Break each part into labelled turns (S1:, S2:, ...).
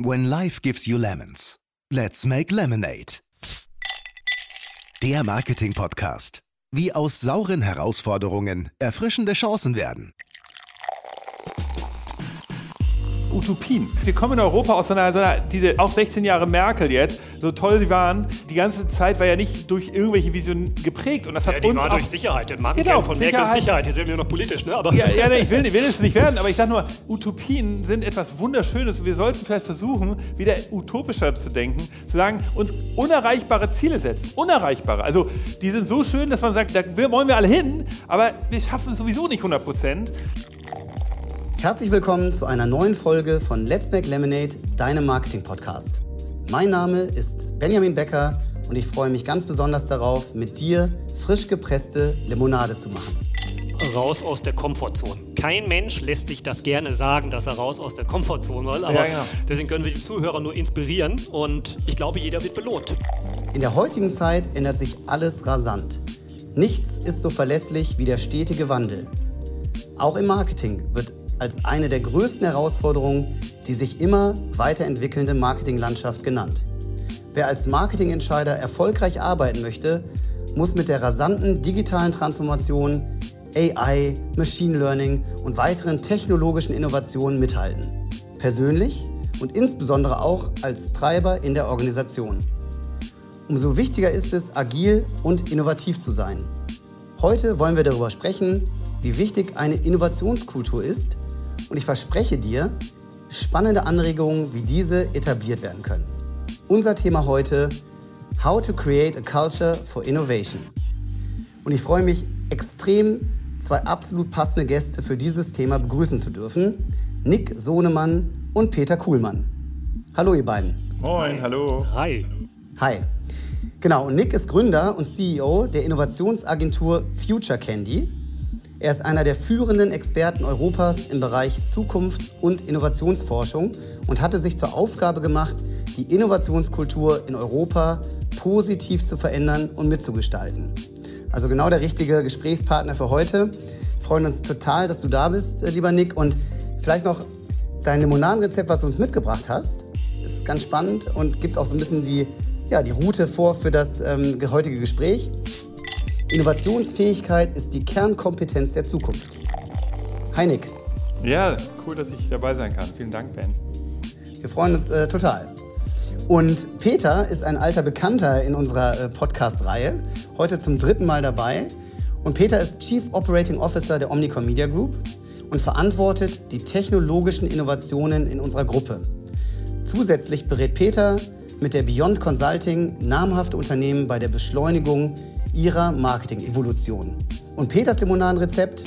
S1: When life gives you lemons, let's make lemonade. Der Marketing-Podcast. Wie aus sauren Herausforderungen erfrischende Chancen werden.
S2: Utopien. Wir kommen in Europa aus einer, so einer, diese auch 16 Jahre Merkel jetzt, so toll sie waren, die ganze Zeit war ja nicht durch irgendwelche Visionen geprägt und das hat
S3: ja, die
S2: uns
S3: war
S2: auch,
S3: durch Sicherheit. Der Markenkern
S2: Genau,
S3: von Merkel
S2: Sicherheit.
S3: und Sicherheit. Jetzt sind wir noch politisch, ne? Aber
S2: ja, ja, nee, ich will, will es nicht werden, aber ich sage nur, Utopien sind etwas Wunderschönes und wir sollten vielleicht versuchen, wieder utopischer zu denken, zu sagen, uns unerreichbare Ziele setzen. Unerreichbare. Also, die sind so schön, dass man sagt, da wollen wir alle hin, aber wir schaffen es sowieso nicht 100 Prozent.
S4: Herzlich willkommen zu einer neuen Folge von Let's Make Lemonade, deinem Marketing-Podcast. Mein Name ist Benjamin Becker und ich freue mich ganz besonders darauf, mit dir frisch gepresste Limonade zu machen.
S3: raus aus der Komfortzone. Kein Mensch lässt sich das gerne sagen, dass er raus aus der Komfortzone will. Aber
S2: Ja, genau.
S3: deswegen können wir die Zuhörer nur inspirieren und ich glaube, jeder wird belohnt.
S4: In der heutigen Zeit ändert sich alles rasant. Nichts ist so verlässlich wie der stetige Wandel. Auch im Marketing wird als eine der größten Herausforderungen die sich immer weiterentwickelnde Marketinglandschaft genannt. Wer als Marketingentscheider erfolgreich arbeiten möchte, muss mit der rasanten digitalen Transformation, AI, Machine Learning und weiteren technologischen Innovationen mithalten. Persönlich und insbesondere auch als Treiber in der Organisation. Umso wichtiger ist es, agil und innovativ zu sein. Heute wollen wir darüber sprechen, wie wichtig eine Innovationskultur ist und ich verspreche dir, spannende Anregungen wie diese etabliert werden können. Unser Thema heute, How to Create a Culture for Innovation. Und ich freue mich extrem, zwei absolut passende Gäste für dieses Thema begrüßen zu dürfen. Nick Sohnemann und Peter Kuhlmann. Hallo ihr beiden.
S2: Moin, hallo.
S3: Hi.
S4: Hi. Genau, und Nick ist Gründer und CEO der Innovationsagentur Future Candy. Er ist einer der führenden Experten Europas im Bereich Zukunfts- und Innovationsforschung und hatte sich zur Aufgabe gemacht, die Innovationskultur in Europa positiv zu verändern und mitzugestalten. Also genau der richtige Gesprächspartner für heute. Wir freuen uns total, dass du da bist, äh, lieber Nick. Und vielleicht noch dein Limonadenrezept, was du uns mitgebracht hast, ist ganz spannend und gibt auch so ein bisschen die, ja, die Route vor für das ähm, heutige Gespräch. Innovationsfähigkeit ist die Kernkompetenz der Zukunft. Hi Nick,
S2: Ja, cool, dass ich dabei sein kann. Vielen Dank, Ben.
S4: wir freuen uns äh, total. Und Peter ist ein alter Bekannter in unserer äh, Podcast-Reihe, heute zum dritten Mal dabei. Und Peter ist Chief Operating Officer der Omnicom Media Group und verantwortet die technologischen Innovationen in unserer Gruppe. Zusätzlich berät Peter mit der Beyond Consulting namhafte Unternehmen bei der Beschleunigung ihrer Marketing-Evolution. Und Peters Limonadenrezept?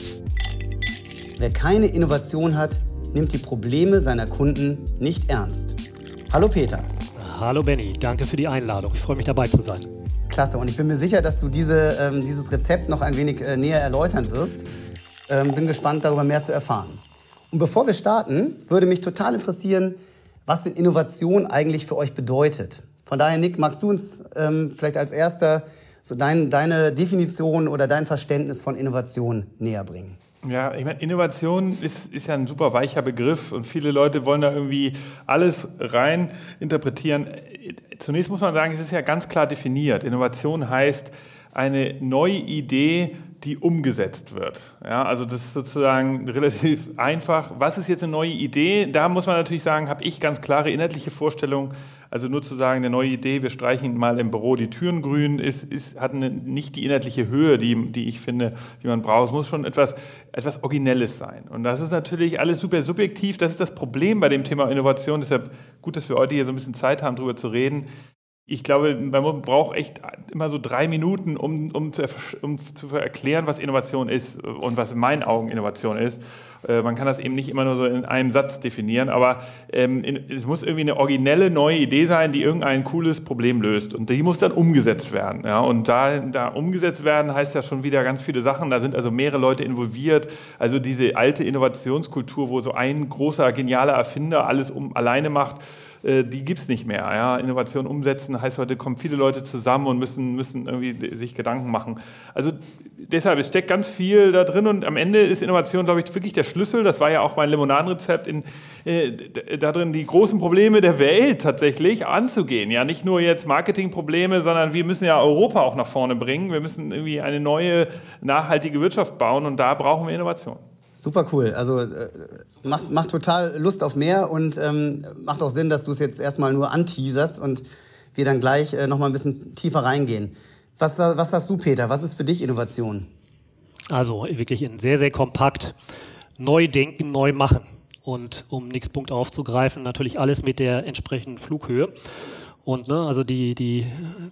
S4: Wer keine Innovation hat, nimmt die Probleme seiner Kunden nicht ernst. Hallo Peter.
S3: Hallo Benny, danke für die Einladung. Ich freue mich dabei zu sein.
S4: Klasse. Und ich bin mir sicher, dass du diese, ähm, dieses Rezept noch ein wenig äh, näher erläutern wirst. Ähm, bin gespannt, darüber mehr zu erfahren. Und bevor wir starten, würde mich total interessieren, was denn Innovation eigentlich für euch bedeutet. Von daher, Nick, magst du uns ähm, vielleicht als erster so dein, deine Definition oder dein Verständnis von Innovation näher bringen?
S2: Ja, ich meine, Innovation ist, ist ja ein super weicher Begriff und viele Leute wollen da irgendwie alles rein interpretieren. Zunächst muss man sagen, es ist ja ganz klar definiert. Innovation heißt eine neue Idee, die umgesetzt wird. Ja, also das ist sozusagen relativ einfach. Was ist jetzt eine neue Idee? Da muss man natürlich sagen, habe ich ganz klare inhaltliche Vorstellungen. Also nur zu sagen, eine neue Idee, wir streichen mal im Büro die Türen grün, ist, ist, hat eine, nicht die inhaltliche Höhe, die, die ich finde, die man braucht. Es muss schon etwas, etwas Originelles sein. Und das ist natürlich alles super subjektiv. Das ist das Problem bei dem Thema Innovation. Deshalb gut, dass wir heute hier so ein bisschen Zeit haben, darüber zu reden. Ich glaube, man braucht echt immer so drei Minuten, um, um, zu, um zu erklären, was Innovation ist und was in meinen Augen Innovation ist. Äh, man kann das eben nicht immer nur so in einem Satz definieren, aber ähm, in, es muss irgendwie eine originelle neue Idee sein, die irgendein cooles Problem löst. Und die muss dann umgesetzt werden. Ja? Und da, da umgesetzt werden heißt ja schon wieder ganz viele Sachen. Da sind also mehrere Leute involviert. Also diese alte Innovationskultur, wo so ein großer, genialer Erfinder alles um, alleine macht, die gibt es nicht mehr. Ja? Innovation umsetzen heißt heute, kommen viele Leute zusammen und müssen, müssen irgendwie sich Gedanken machen. Also deshalb, es steckt ganz viel da drin und am Ende ist Innovation, glaube ich, wirklich der Schlüssel. Das war ja auch mein Limonadenrezept, in, äh, da drin die großen Probleme der Welt tatsächlich anzugehen. Ja, nicht nur jetzt Marketingprobleme, sondern wir müssen ja Europa auch nach vorne bringen. Wir müssen irgendwie eine neue, nachhaltige Wirtschaft bauen und da brauchen wir Innovation.
S4: Super cool. Also äh, macht, macht total Lust auf mehr und ähm, macht auch Sinn, dass du es jetzt erstmal nur anteaserst und wir dann gleich äh, nochmal ein bisschen tiefer reingehen. Was, was sagst du, Peter? Was ist für dich Innovation?
S3: Also wirklich in sehr, sehr kompakt. Neu denken, neu machen. Und um nächsten Punkt aufzugreifen, natürlich alles mit der entsprechenden Flughöhe. Und ne, also die, die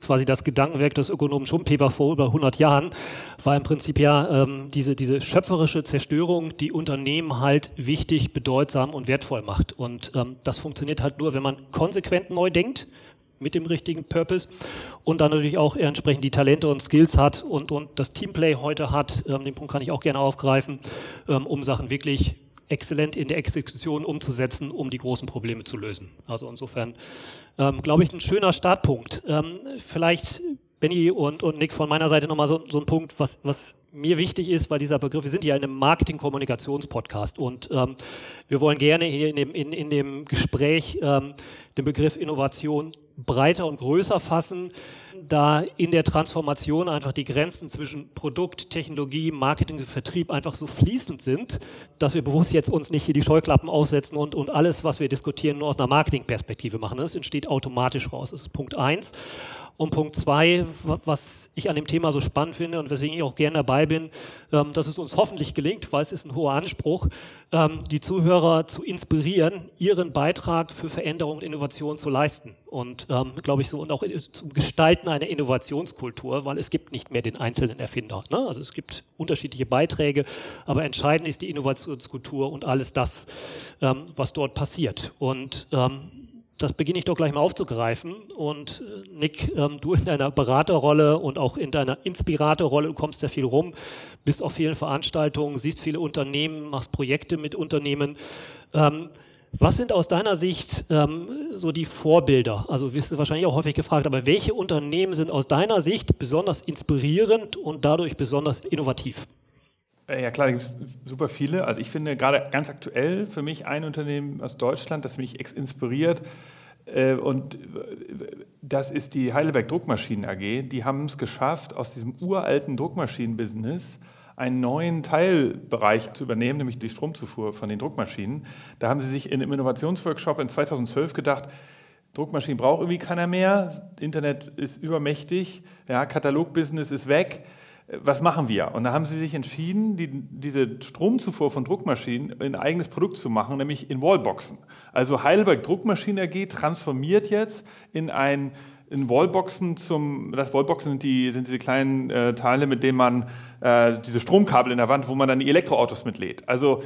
S3: quasi das Gedankenwerk des Ökonomen Schumpeter vor über 100 Jahren war im Prinzip ja ähm, diese, diese schöpferische Zerstörung, die Unternehmen halt wichtig, bedeutsam und wertvoll macht. Und ähm, das funktioniert halt nur, wenn man konsequent neu denkt mit dem richtigen Purpose und dann natürlich auch entsprechend die Talente und Skills hat und, und das Teamplay heute hat. Ähm, den Punkt kann ich auch gerne aufgreifen, ähm, um Sachen wirklich exzellent in der Exekution umzusetzen, um die großen Probleme zu lösen. Also insofern ähm, glaube ich, ein schöner Startpunkt. Ähm, vielleicht, Benny und, und Nick, von meiner Seite nochmal so, so ein Punkt, was, was mir wichtig ist, weil dieser Begriff, wir sind ja in einem Marketing-Kommunikations-Podcast und ähm, wir wollen gerne hier in dem, in, in dem Gespräch ähm, den Begriff Innovation breiter und größer fassen, da in der Transformation einfach die Grenzen zwischen Produkt, Technologie, Marketing und Vertrieb einfach so fließend sind, dass wir bewusst jetzt uns nicht hier die Scheuklappen aufsetzen und, und alles, was wir diskutieren, nur aus einer Marketingperspektive machen. Das entsteht automatisch raus. Das ist Punkt eins. Und Punkt zwei, was ich an dem Thema so spannend finde und weswegen ich auch gerne dabei bin, ähm, dass es uns hoffentlich gelingt, weil es ist ein hoher Anspruch, ähm, die Zuhörer zu inspirieren, ihren Beitrag für Veränderung und Innovation zu leisten. Und ähm, glaube ich so, und auch zum Gestalten einer Innovationskultur, weil es gibt nicht mehr den einzelnen Erfinder. Ne? Also es gibt unterschiedliche Beiträge, aber entscheidend ist die Innovationskultur und alles das, was dort passiert. Und das beginne ich doch gleich mal aufzugreifen. Und äh, Nick, ähm, du in deiner Beraterrolle und auch in deiner Inspiratorrolle, du kommst ja viel rum, bist auf vielen Veranstaltungen, siehst viele Unternehmen, machst Projekte mit Unternehmen. Ähm, was sind aus deiner Sicht ähm, so die Vorbilder? Also wirst du wahrscheinlich auch häufig gefragt, aber welche Unternehmen sind aus deiner Sicht besonders inspirierend und dadurch besonders innovativ?
S2: Äh, ja klar, da gibt es super viele. Also ich finde gerade ganz aktuell für mich ein Unternehmen aus Deutschland, das mich inspiriert. Äh, und das ist die Heidelberg Druckmaschinen AG. Die haben es geschafft, aus diesem uralten Druckmaschinen-Business einen neuen Teilbereich zu übernehmen, nämlich die Stromzufuhr von den Druckmaschinen. Da haben sie sich in einem Innovationsworkshop in 2012 gedacht, Druckmaschinen braucht irgendwie keiner mehr, Internet ist übermächtig, ja, Katalogbusiness ist weg was machen wir? Und da haben sie sich entschieden, die, diese Stromzufuhr von Druckmaschinen in ein eigenes Produkt zu machen, nämlich in Wallboxen. Also Heidelberg Druckmaschinen AG transformiert jetzt in ein in Wallboxen zum, das Wallboxen sind, die, sind diese kleinen äh, Teile, mit denen man äh, diese Stromkabel in der Wand, wo man dann die Elektroautos mitlädt. Also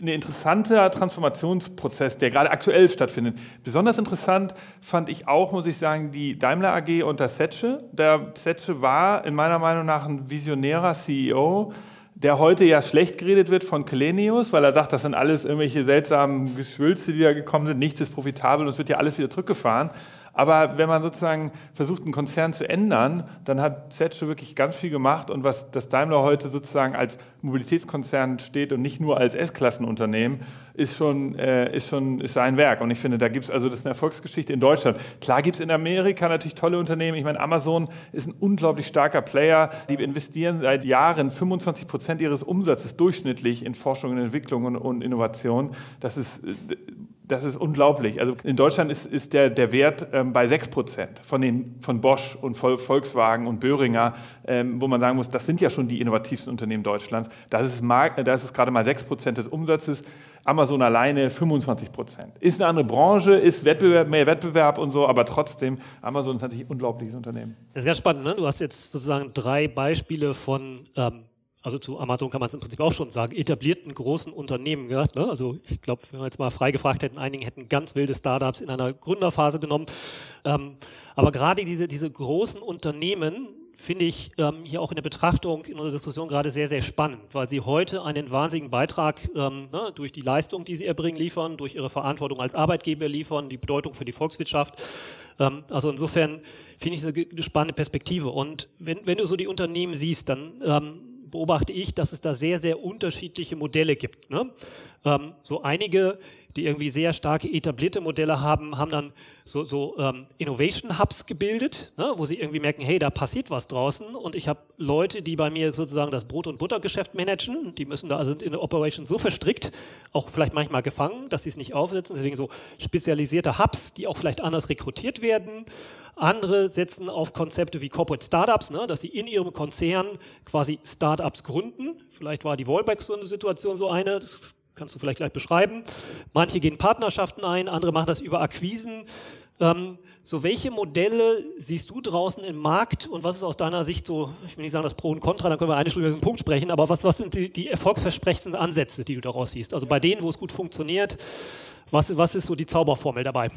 S2: ein interessanter Transformationsprozess, der gerade aktuell stattfindet. Besonders interessant fand ich auch, muss ich sagen, die Daimler AG unter Setsche. Der Setsche war in meiner Meinung nach ein visionärer CEO, der heute ja schlecht geredet wird von Kelenius, weil er sagt, das sind alles irgendwelche seltsamen Geschwülze, die da gekommen sind, nichts ist profitabel und es wird ja alles wieder zurückgefahren. Aber wenn man sozusagen versucht, einen Konzern zu ändern, dann hat Zetsche wirklich ganz viel gemacht und was das Daimler heute sozusagen als Mobilitätskonzern steht und nicht nur als S-Klassenunternehmen, ist schon, äh, ist schon ist sein Werk. Und ich finde, da gibt es, also das ist eine Erfolgsgeschichte in Deutschland. Klar gibt es in Amerika natürlich tolle Unternehmen. Ich meine, Amazon ist ein unglaublich starker Player. Die investieren seit Jahren 25 Prozent ihres Umsatzes durchschnittlich in Forschung und Entwicklung und, und Innovation. Das ist das ist unglaublich. Also in Deutschland ist, ist der, der Wert ähm, bei 6 Prozent von, von Bosch und Volkswagen und Böhringer, ähm, wo man sagen muss, das sind ja schon die innovativsten Unternehmen Deutschlands. Das ist, das ist gerade mal 6 Prozent des Umsatzes. Amazon alleine 25 Prozent. Ist eine andere Branche, ist Wettbewerb, mehr Wettbewerb und so, aber trotzdem, Amazon ist natürlich ein unglaubliches Unternehmen.
S3: Das ist ganz spannend. Ne? Du hast jetzt sozusagen drei Beispiele von ähm also zu Amazon kann man es im Prinzip auch schon sagen, etablierten großen Unternehmen gehört. Ne? Also ich glaube, wenn wir jetzt mal frei gefragt hätten, einigen hätten ganz wilde Startups in einer Gründerphase genommen. Ähm, aber gerade diese, diese großen Unternehmen finde ich ähm, hier auch in der Betrachtung in unserer Diskussion gerade sehr, sehr spannend, weil Sie heute einen wahnsinnigen Beitrag ähm, ne, durch die Leistung, die Sie erbringen, liefern, durch Ihre Verantwortung als Arbeitgeber liefern, die Bedeutung für die Volkswirtschaft. Ähm, also insofern finde ich es eine, eine, spannende Perspektive. Und wenn, wenn du so die Unternehmen siehst, dann ähm, beobachte ich, dass es da sehr, sehr unterschiedliche Modelle gibt. Ne? Ähm, so einige die irgendwie sehr starke etablierte Modelle haben, haben dann so, so ähm, Innovation Hubs gebildet, ne, wo sie irgendwie merken, hey, da passiert was draußen und ich habe Leute, die bei mir sozusagen das Brot- und Buttergeschäft managen, die müssen da also in der Operation so verstrickt, auch vielleicht manchmal gefangen, dass sie es nicht aufsetzen, deswegen so spezialisierte Hubs, die auch vielleicht anders rekrutiert werden. Andere setzen auf Konzepte wie Corporate Startups, ne, dass sie in ihrem Konzern quasi Startups gründen. Vielleicht war die Wallback so eine Situation so eine, das kannst du vielleicht gleich beschreiben. Manche gehen Partnerschaften ein, andere machen das über Akquisen. Ähm, so, welche Modelle siehst du draußen im Markt und was ist aus deiner Sicht so, ich will nicht sagen das Pro und Contra, dann können wir eine Stunde über diesen Punkt sprechen, aber was, was sind die, die erfolgsversprechendsten Ansätze, die du daraus siehst? Also bei denen, wo es gut funktioniert, was, was ist so die Zauberformel dabei?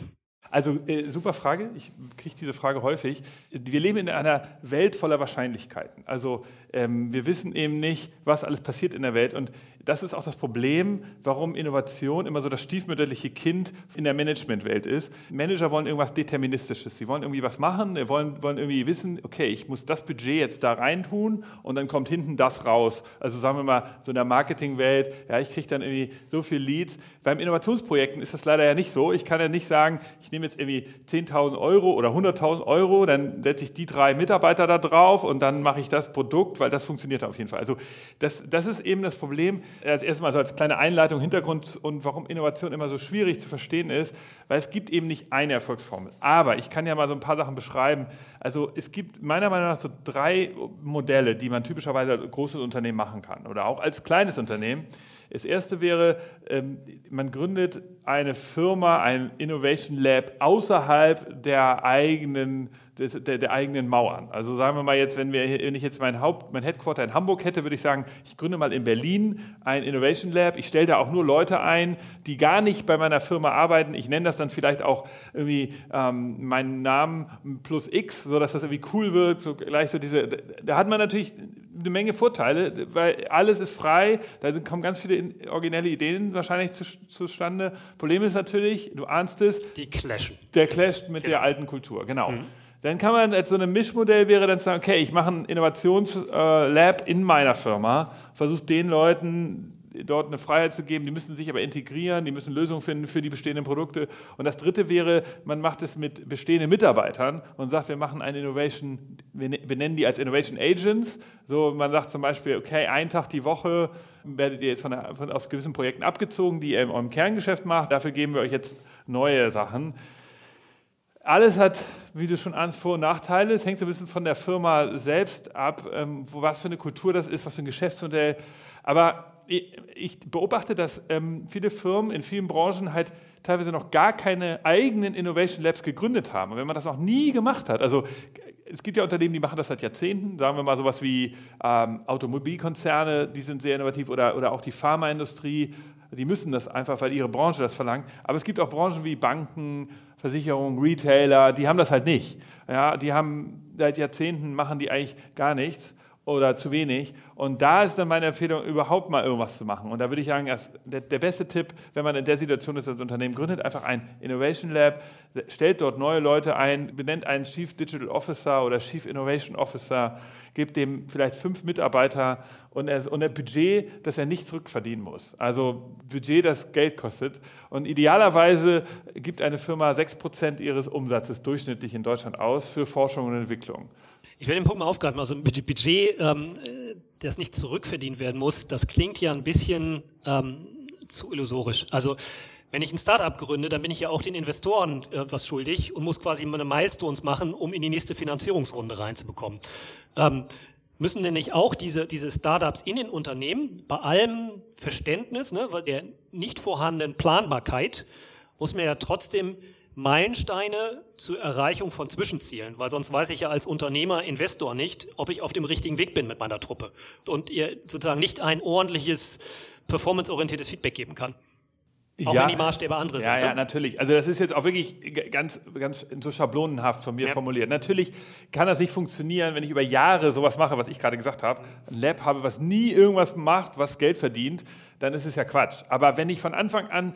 S2: Also äh, super Frage, ich kriege diese Frage häufig. Wir leben in einer Welt voller Wahrscheinlichkeiten. Also ähm, wir wissen eben nicht, was alles passiert in der Welt. Und das ist auch das Problem, warum Innovation immer so das stiefmütterliche Kind in der Managementwelt ist. Manager wollen irgendwas Deterministisches. Sie wollen irgendwie was machen, wollen, wollen irgendwie wissen, okay, ich muss das Budget jetzt da reintun und dann kommt hinten das raus. Also sagen wir mal, so in der Marketingwelt, ja, ich kriege dann irgendwie so viel Leads. Beim Innovationsprojekten ist das leider ja nicht so. Ich kann ja nicht sagen, ich nehme jetzt irgendwie 10.000 Euro oder 100.000 Euro, dann setze ich die drei Mitarbeiter da drauf und dann mache ich das Produkt, weil das funktioniert auf jeden Fall. Also das, das ist eben das Problem als erstes Mal so als kleine Einleitung, Hintergrund und warum Innovation immer so schwierig zu verstehen ist, weil es gibt eben nicht eine Erfolgsformel. Aber ich kann ja mal so ein paar Sachen beschreiben. Also es gibt meiner Meinung nach so drei Modelle, die man typischerweise als großes Unternehmen machen kann oder auch als kleines Unternehmen. Das erste wäre, ähm, man gründet eine Firma, ein Innovation Lab außerhalb der eigenen des, der, der, eigenen Mauern. Also sagen wir mal jetzt, wenn, wir, wenn ich jetzt mein, Haupt, mein Headquarter in Hamburg hätte, würde ich sagen, ich gründe mal in Berlin ein Innovation Lab. Ich stelle da auch nur Leute ein, die gar nicht bei meiner Firma arbeiten. Ich nenne das dann vielleicht auch irgendwie ähm, meinen Namen plus X, sodass das irgendwie cool wird. So gleich so diese, da hat man natürlich eine Menge Vorteile, weil alles ist frei, da kommen ganz viele originelle Ideen wahrscheinlich zu, zustande. Problem ist natürlich, du ahnst es.
S3: Die clashen.
S2: Der clasht mit genau. der alten Kultur, genau. Mhm. Dann kann man als so ein Mischmodell wäre dann sagen, okay, ich mache ein Innovationslab in meiner Firma, versuche den Leuten dort eine Freiheit zu geben, die müssen sich aber integrieren, die müssen Lösungen finden für die bestehenden Produkte. Und das dritte wäre, man macht es mit bestehenden Mitarbeitern und sagt, wir machen eine Innovation, wir ne-, nennen die als Innovation Agents. So, man sagt zum Beispiel, okay, einen Tag die Woche werdet ihr jetzt von, von aus gewissen Projekten abgezogen, die ihr in eurem Kerngeschäft macht. Dafür geben wir euch jetzt neue Sachen. Alles hat, wie du schon ahnst, Vor- und Nachteile. Es hängt so ein bisschen von der Firma selbst ab, ähm, was für eine Kultur das ist, was für ein Geschäftsmodell. Aber ich beobachte, dass ähm, viele Firmen in vielen Branchen halt teilweise noch gar keine eigenen Innovation Labs gegründet haben. Und wenn man das noch nie gemacht hat, also es gibt ja Unternehmen, die machen das seit Jahrzehnten, sagen wir mal sowas wie ähm, Automobilkonzerne, die sind sehr innovativ oder, oder auch die Pharmaindustrie, die müssen das einfach, weil ihre Branche das verlangt. Aber es gibt auch Branchen wie Banken, Versicherungen, Retailer, die haben das halt nicht. Ja, die haben seit Jahrzehnten machen die eigentlich gar nichts oder zu wenig. Und da ist dann meine Empfehlung, überhaupt mal irgendwas zu machen. Und da würde ich sagen, der, der, beste Tipp, wenn man in der Situation ist, das Unternehmen gründet, einfach ein Innovation Lab, stellt dort neue Leute ein, benennt einen Chief Digital Officer oder Chief Innovation Officer, gibt dem vielleicht fünf Mitarbeiter und, er, und ein Budget, das er nicht zurückverdienen muss. Also Budget, das Geld kostet. Und idealerweise gibt eine Firma sechs Prozent ihres Umsatzes durchschnittlich in Deutschland aus für Forschung und Entwicklung.
S3: Ich will den Punkt mal aufgreifen. Also Budget, ähm, das nicht zurückverdient werden muss, das klingt ja ein bisschen ähm, zu illusorisch. Also wenn ich ein Startup gründe, dann bin ich ja auch den Investoren äh, was schuldig und muss quasi meine Milestones machen, um in die nächste Finanzierungsrunde reinzubekommen. Ähm, müssen denn nicht auch diese, diese Startups in den Unternehmen bei allem Verständnis, ne, der nicht vorhandenen Planbarkeit, muss man ja trotzdem Meilensteine zur Erreichung von Zwischenzielen, weil sonst weiß ich ja als Unternehmer, Investor nicht, ob ich auf dem richtigen Weg bin mit meiner Truppe und ihr sozusagen nicht ein ordentliches, performanceorientiertes Feedback geben kann. Auch ja, wenn die Maßstäbe andere
S2: sind. Ja, ja, natürlich. Also das ist jetzt auch wirklich ganz, ganz so schablonenhaft von mir ja. formuliert. Natürlich kann das nicht funktionieren, wenn ich über Jahre sowas mache, was ich gerade gesagt habe, ein Lab habe, was nie irgendwas macht, was Geld verdient, dann ist es ja Quatsch. Aber wenn ich von Anfang an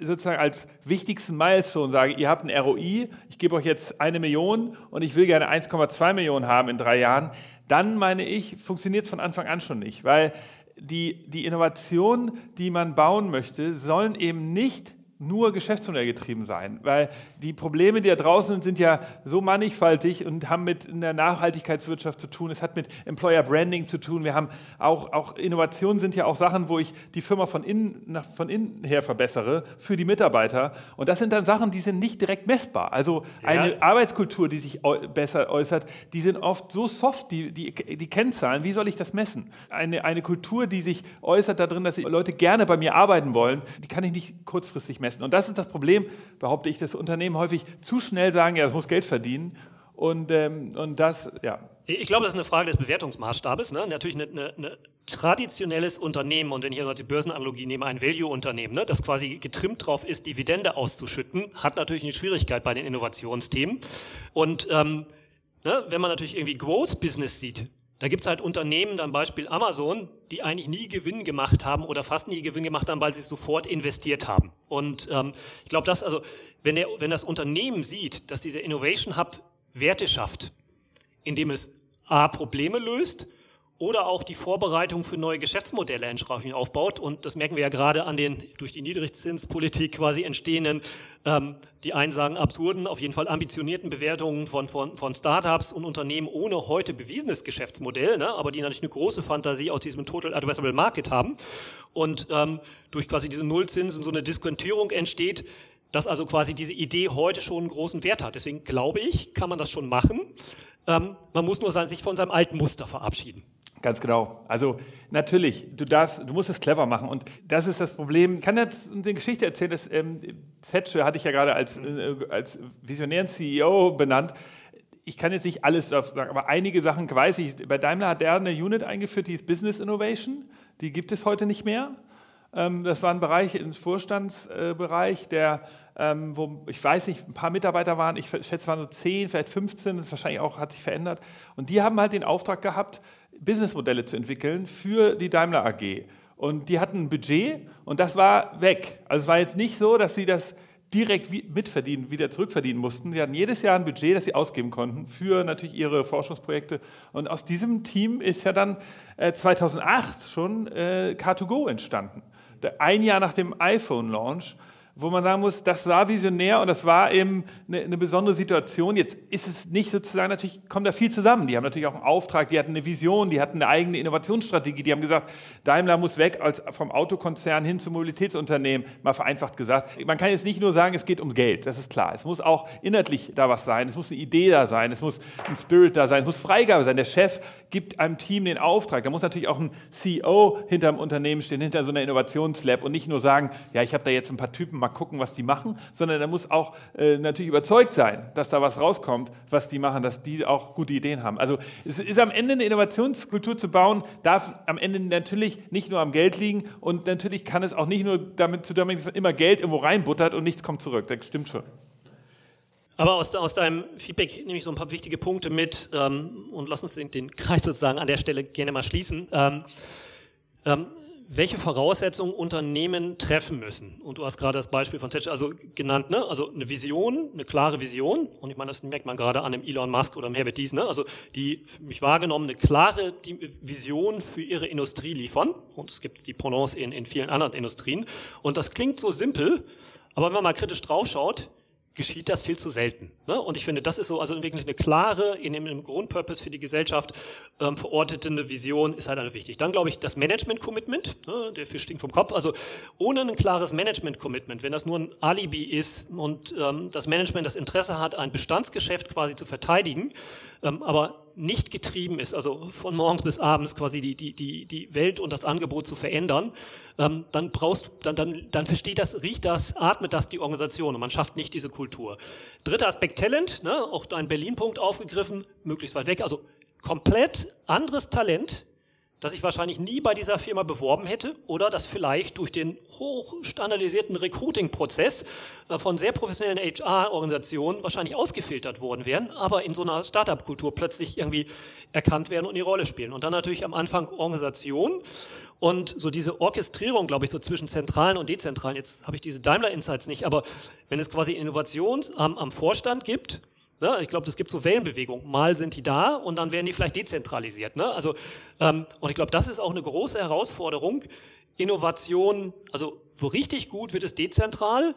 S2: sozusagen als wichtigsten Milestone sage, ihr habt ein ROI, ich gebe euch jetzt eine Million und ich will gerne 1,2 Millionen haben in drei Jahren, dann meine ich, funktioniert es von Anfang an schon nicht, weil die, die Innovationen, die man bauen möchte, sollen eben nicht nur geschäftsmodellgetrieben sein, weil die Probleme, die da draußen sind, sind ja so mannigfaltig und haben mit der Nachhaltigkeitswirtschaft zu tun. Es hat mit Employer Branding zu tun. Wir haben auch, auch Innovationen sind ja auch Sachen, wo ich die Firma von innen, nach, von innen her verbessere für die Mitarbeiter. Und das sind dann Sachen, die sind nicht direkt messbar. Also eine ja. Arbeitskultur, die sich besser äußert, die sind oft so soft, die, die, die Kennzahlen. Wie soll ich das messen? Eine, eine Kultur, die sich äußert darin, dass die Leute gerne bei mir arbeiten wollen, die kann ich nicht kurzfristig messen messen. Und das ist das Problem, behaupte ich, dass Unternehmen häufig zu schnell sagen, ja, es muss Geld verdienen. Und, ähm, und das, ja.
S3: Ich glaube, das ist eine Frage des Bewertungsmaßstabes. Ne? Natürlich ein traditionelles Unternehmen, und wenn ich also die Börsenanalogie nehme, ein Value-Unternehmen, ne, das quasi getrimmt drauf ist, Dividende auszuschütten, hat natürlich eine Schwierigkeit bei den Innovationsthemen. Und ähm, ne, wenn man natürlich irgendwie Growth-Business sieht, da gibt es halt Unternehmen, dann Beispiel Amazon, die eigentlich nie Gewinn gemacht haben oder fast nie Gewinn gemacht haben, weil sie sofort investiert haben. Und ähm, ich glaube, dass also, wenn, der, wenn das Unternehmen sieht, dass dieser Innovation Hub Werte schafft, indem es A, Probleme löst oder auch die Vorbereitung für neue Geschäftsmodelle entsprechend aufbaut. Und das merken wir ja gerade an den durch die Niedrigzinspolitik quasi entstehenden, ähm, die einen sagen absurden, auf jeden Fall ambitionierten Bewertungen von, von, von Startups und Unternehmen ohne heute bewiesenes Geschäftsmodell, ne, aber die natürlich eine große Fantasie aus diesem Total Addressable Market haben. Und ähm, durch quasi diese Nullzinsen so eine Diskontierung entsteht, dass also quasi diese Idee heute schon einen großen Wert hat. Deswegen glaube ich, kann man das schon machen. Ähm, man muss nur sich von seinem alten Muster verabschieden.
S2: Ganz genau. Also natürlich, du darfst, du musst es clever machen und das ist das Problem. Ich kann jetzt eine Geschichte erzählen, dass ähm, Zetsche hatte ich ja gerade als, äh, als visionären CEO benannt. Ich kann jetzt nicht alles sagen, aber einige Sachen weiß ich. Bei Daimler hat der eine Unit eingeführt, die ist Business Innovation. Die gibt es heute nicht mehr. Ähm, das war ein Bereich, ein Vorstandsbereich, der, ähm, wo ich weiß nicht, ein paar Mitarbeiter waren, ich schätze, es waren so 10, vielleicht 15, das ist wahrscheinlich auch, hat sich verändert. Und die haben halt den Auftrag gehabt, Businessmodelle zu entwickeln für die Daimler AG. Und die hatten ein Budget und das war weg. Also es war jetzt nicht so, dass sie das direkt mitverdienen, wieder zurückverdienen mussten. Sie hatten jedes Jahr ein Budget, das sie ausgeben konnten für natürlich ihre Forschungsprojekte. Und aus diesem Team ist ja dann 2008 äh, schon äh, Car2Go entstanden. Ein Jahr nach dem iPhone-Launch wo man sagen muss, das war visionär und das war eben eine, eine, besondere Situation. Jetzt ist es nicht sozusagen, natürlich kommt da viel zusammen. Die haben natürlich auch einen Auftrag, die hatten eine Vision, die hatten eine eigene Innovationsstrategie, die haben gesagt, Daimler muss weg als vom Autokonzern hin zum Mobilitätsunternehmen, mal vereinfacht gesagt. Man kann jetzt nicht nur sagen, es geht um Geld, das ist klar. Es muss auch inhaltlich da was sein, es muss eine Idee da sein, es muss ein Spirit da sein, es muss Freigabe sein. Der Chef gibt einem Team den Auftrag. Da muss natürlich auch ein CEO hinter dem Unternehmen stehen, hinter so einer Innovationslab und nicht nur sagen, ja, ich habe da jetzt ein paar Typen mal gucken, was die machen, sondern er muss auch äh, natürlich überzeugt sein, dass da was rauskommt, was die machen, dass die auch gute Ideen haben. Also es ist am Ende eine Innovationskultur zu bauen, darf am Ende natürlich nicht nur am Geld liegen und natürlich kann es auch nicht nur damit zu tun, dass man immer Geld irgendwo reinbuttert und nichts kommt zurück. Das stimmt schon.
S3: Aber aus, aus, deinem Feedback nehme ich so ein paar wichtige Punkte mit ähm, und lass uns den, den, Kreis sozusagen an der Stelle gerne mal schließen. Ähm, ähm, welche Voraussetzungen Unternehmen treffen müssen. Und du hast gerade das Beispiel von Thatcher also genannt, ne? also eine Vision, eine klare Vision. Und ich meine, das merkt man gerade an dem Elon Musk oder dem Herbert Dies, ne? also die für mich wahrgenommen eine klare Vision für ihre Industrie liefern. Und es gibt die Prononce in, in vielen anderen Industrien. Und das klingt so simpel, aber wenn man mal kritisch draufschaut, geschieht das viel zu selten. Ne? Und ich finde, das ist so also wirklich eine klare, in dem Grundpurpose für die Gesellschaft ähm, verortete Vision ist halt eine wichtig. Dann glaube ich das Management-Commitment, ne? der Fisch stinkt vom Kopf. Also ohne ein klares Management-Commitment, wenn das nur ein Alibi ist und ähm, das Management das Interesse hat, ein Bestandsgeschäft quasi zu verteidigen, ähm, aber nicht getrieben ist, also von morgens bis abends quasi die, die, die, die Welt und das Angebot zu verändern, ähm, dann brauchst, dann, dann, dann versteht das, riecht das, atmet das die Organisation und man schafft nicht diese Kultur. Dritter Aspekt Talent, ne, auch dein Berlin-Punkt aufgegriffen, möglichst weit weg, also komplett anderes Talent, dass ich wahrscheinlich nie bei dieser Firma beworben hätte oder dass vielleicht durch den hochstandardisierten Recruiting-Prozess äh, von sehr professionellen HR-Organisationen wahrscheinlich ausgefiltert worden wären, aber in so einer Startup-Kultur plötzlich irgendwie erkannt werden und die Rolle spielen. Und dann natürlich am Anfang Organisation und so diese Orchestrierung, glaube ich, so zwischen zentralen und dezentralen. Jetzt habe ich diese Daimler Insights nicht, aber wenn es quasi Innovations am, am Vorstand gibt, Ne? Ich glaube, es gibt so Wellenbewegungen. Mal sind die da und dann werden die vielleicht dezentralisiert. Ne? Also, ähm, und ich glaube, das ist auch eine große Herausforderung. Innovation, also so richtig gut wird es dezentral,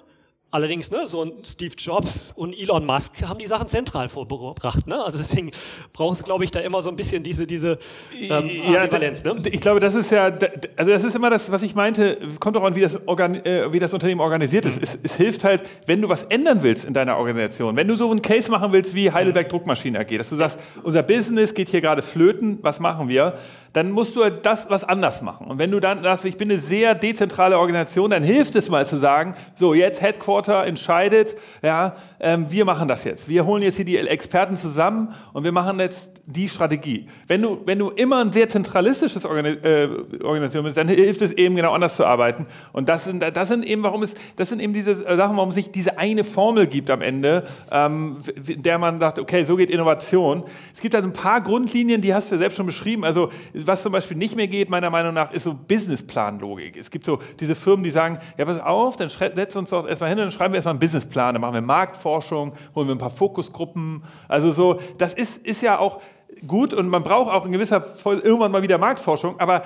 S3: Allerdings, ne, so ein Steve Jobs und Elon Musk haben die Sachen zentral vorgebracht. Ne? Also deswegen braucht es, glaube ich, da immer so ein bisschen diese, diese ähm,
S2: ja. Ne? Ich glaube, das ist ja, also das ist immer das, was ich meinte, kommt auch an, wie das, Organ, äh, wie das Unternehmen organisiert ist. Mhm. Es, es, hilft halt, wenn du was ändern willst in deiner Organisation, wenn du so einen Case machen willst wie Heidelberg Druckmaschinen AG, dass du sagst, unser Business geht hier gerade flöten, was machen wir? dann musst du halt das was anders machen. Und wenn du dann sagst, ich bin eine sehr dezentrale Organisation, dann hilft es mal zu sagen, so jetzt Headquarter entscheidet, ja, ähm, wir machen das jetzt. Wir holen jetzt hier die Experten zusammen und wir machen jetzt die Strategie. Wenn du, wenn du immer ein sehr zentralistisches Organi äh, Organisation bist, dann hilft es eben genau anders zu arbeiten. Und das sind, das sind eben, warum es, das sind eben diese Sachen, warum es nicht diese eine Formel gibt am Ende, ähm, in der man sagt, okay, so geht Innovation. Es gibt also ein paar Grundlinien, die hast du ja selbst schon beschrieben. Also was zum Beispiel nicht mehr geht, meiner Meinung nach, ist so Businessplan-Logik. Es gibt so diese Firmen, die sagen, ja, pass auf, dann setzen uns doch erstmal hin und schreiben wir erstmal einen Businessplan, dann machen wir Marktforschung, holen wir ein paar Fokusgruppen. Also so, das ist, ist ja auch gut und man braucht auch in gewisser Folge irgendwann mal wieder Marktforschung, aber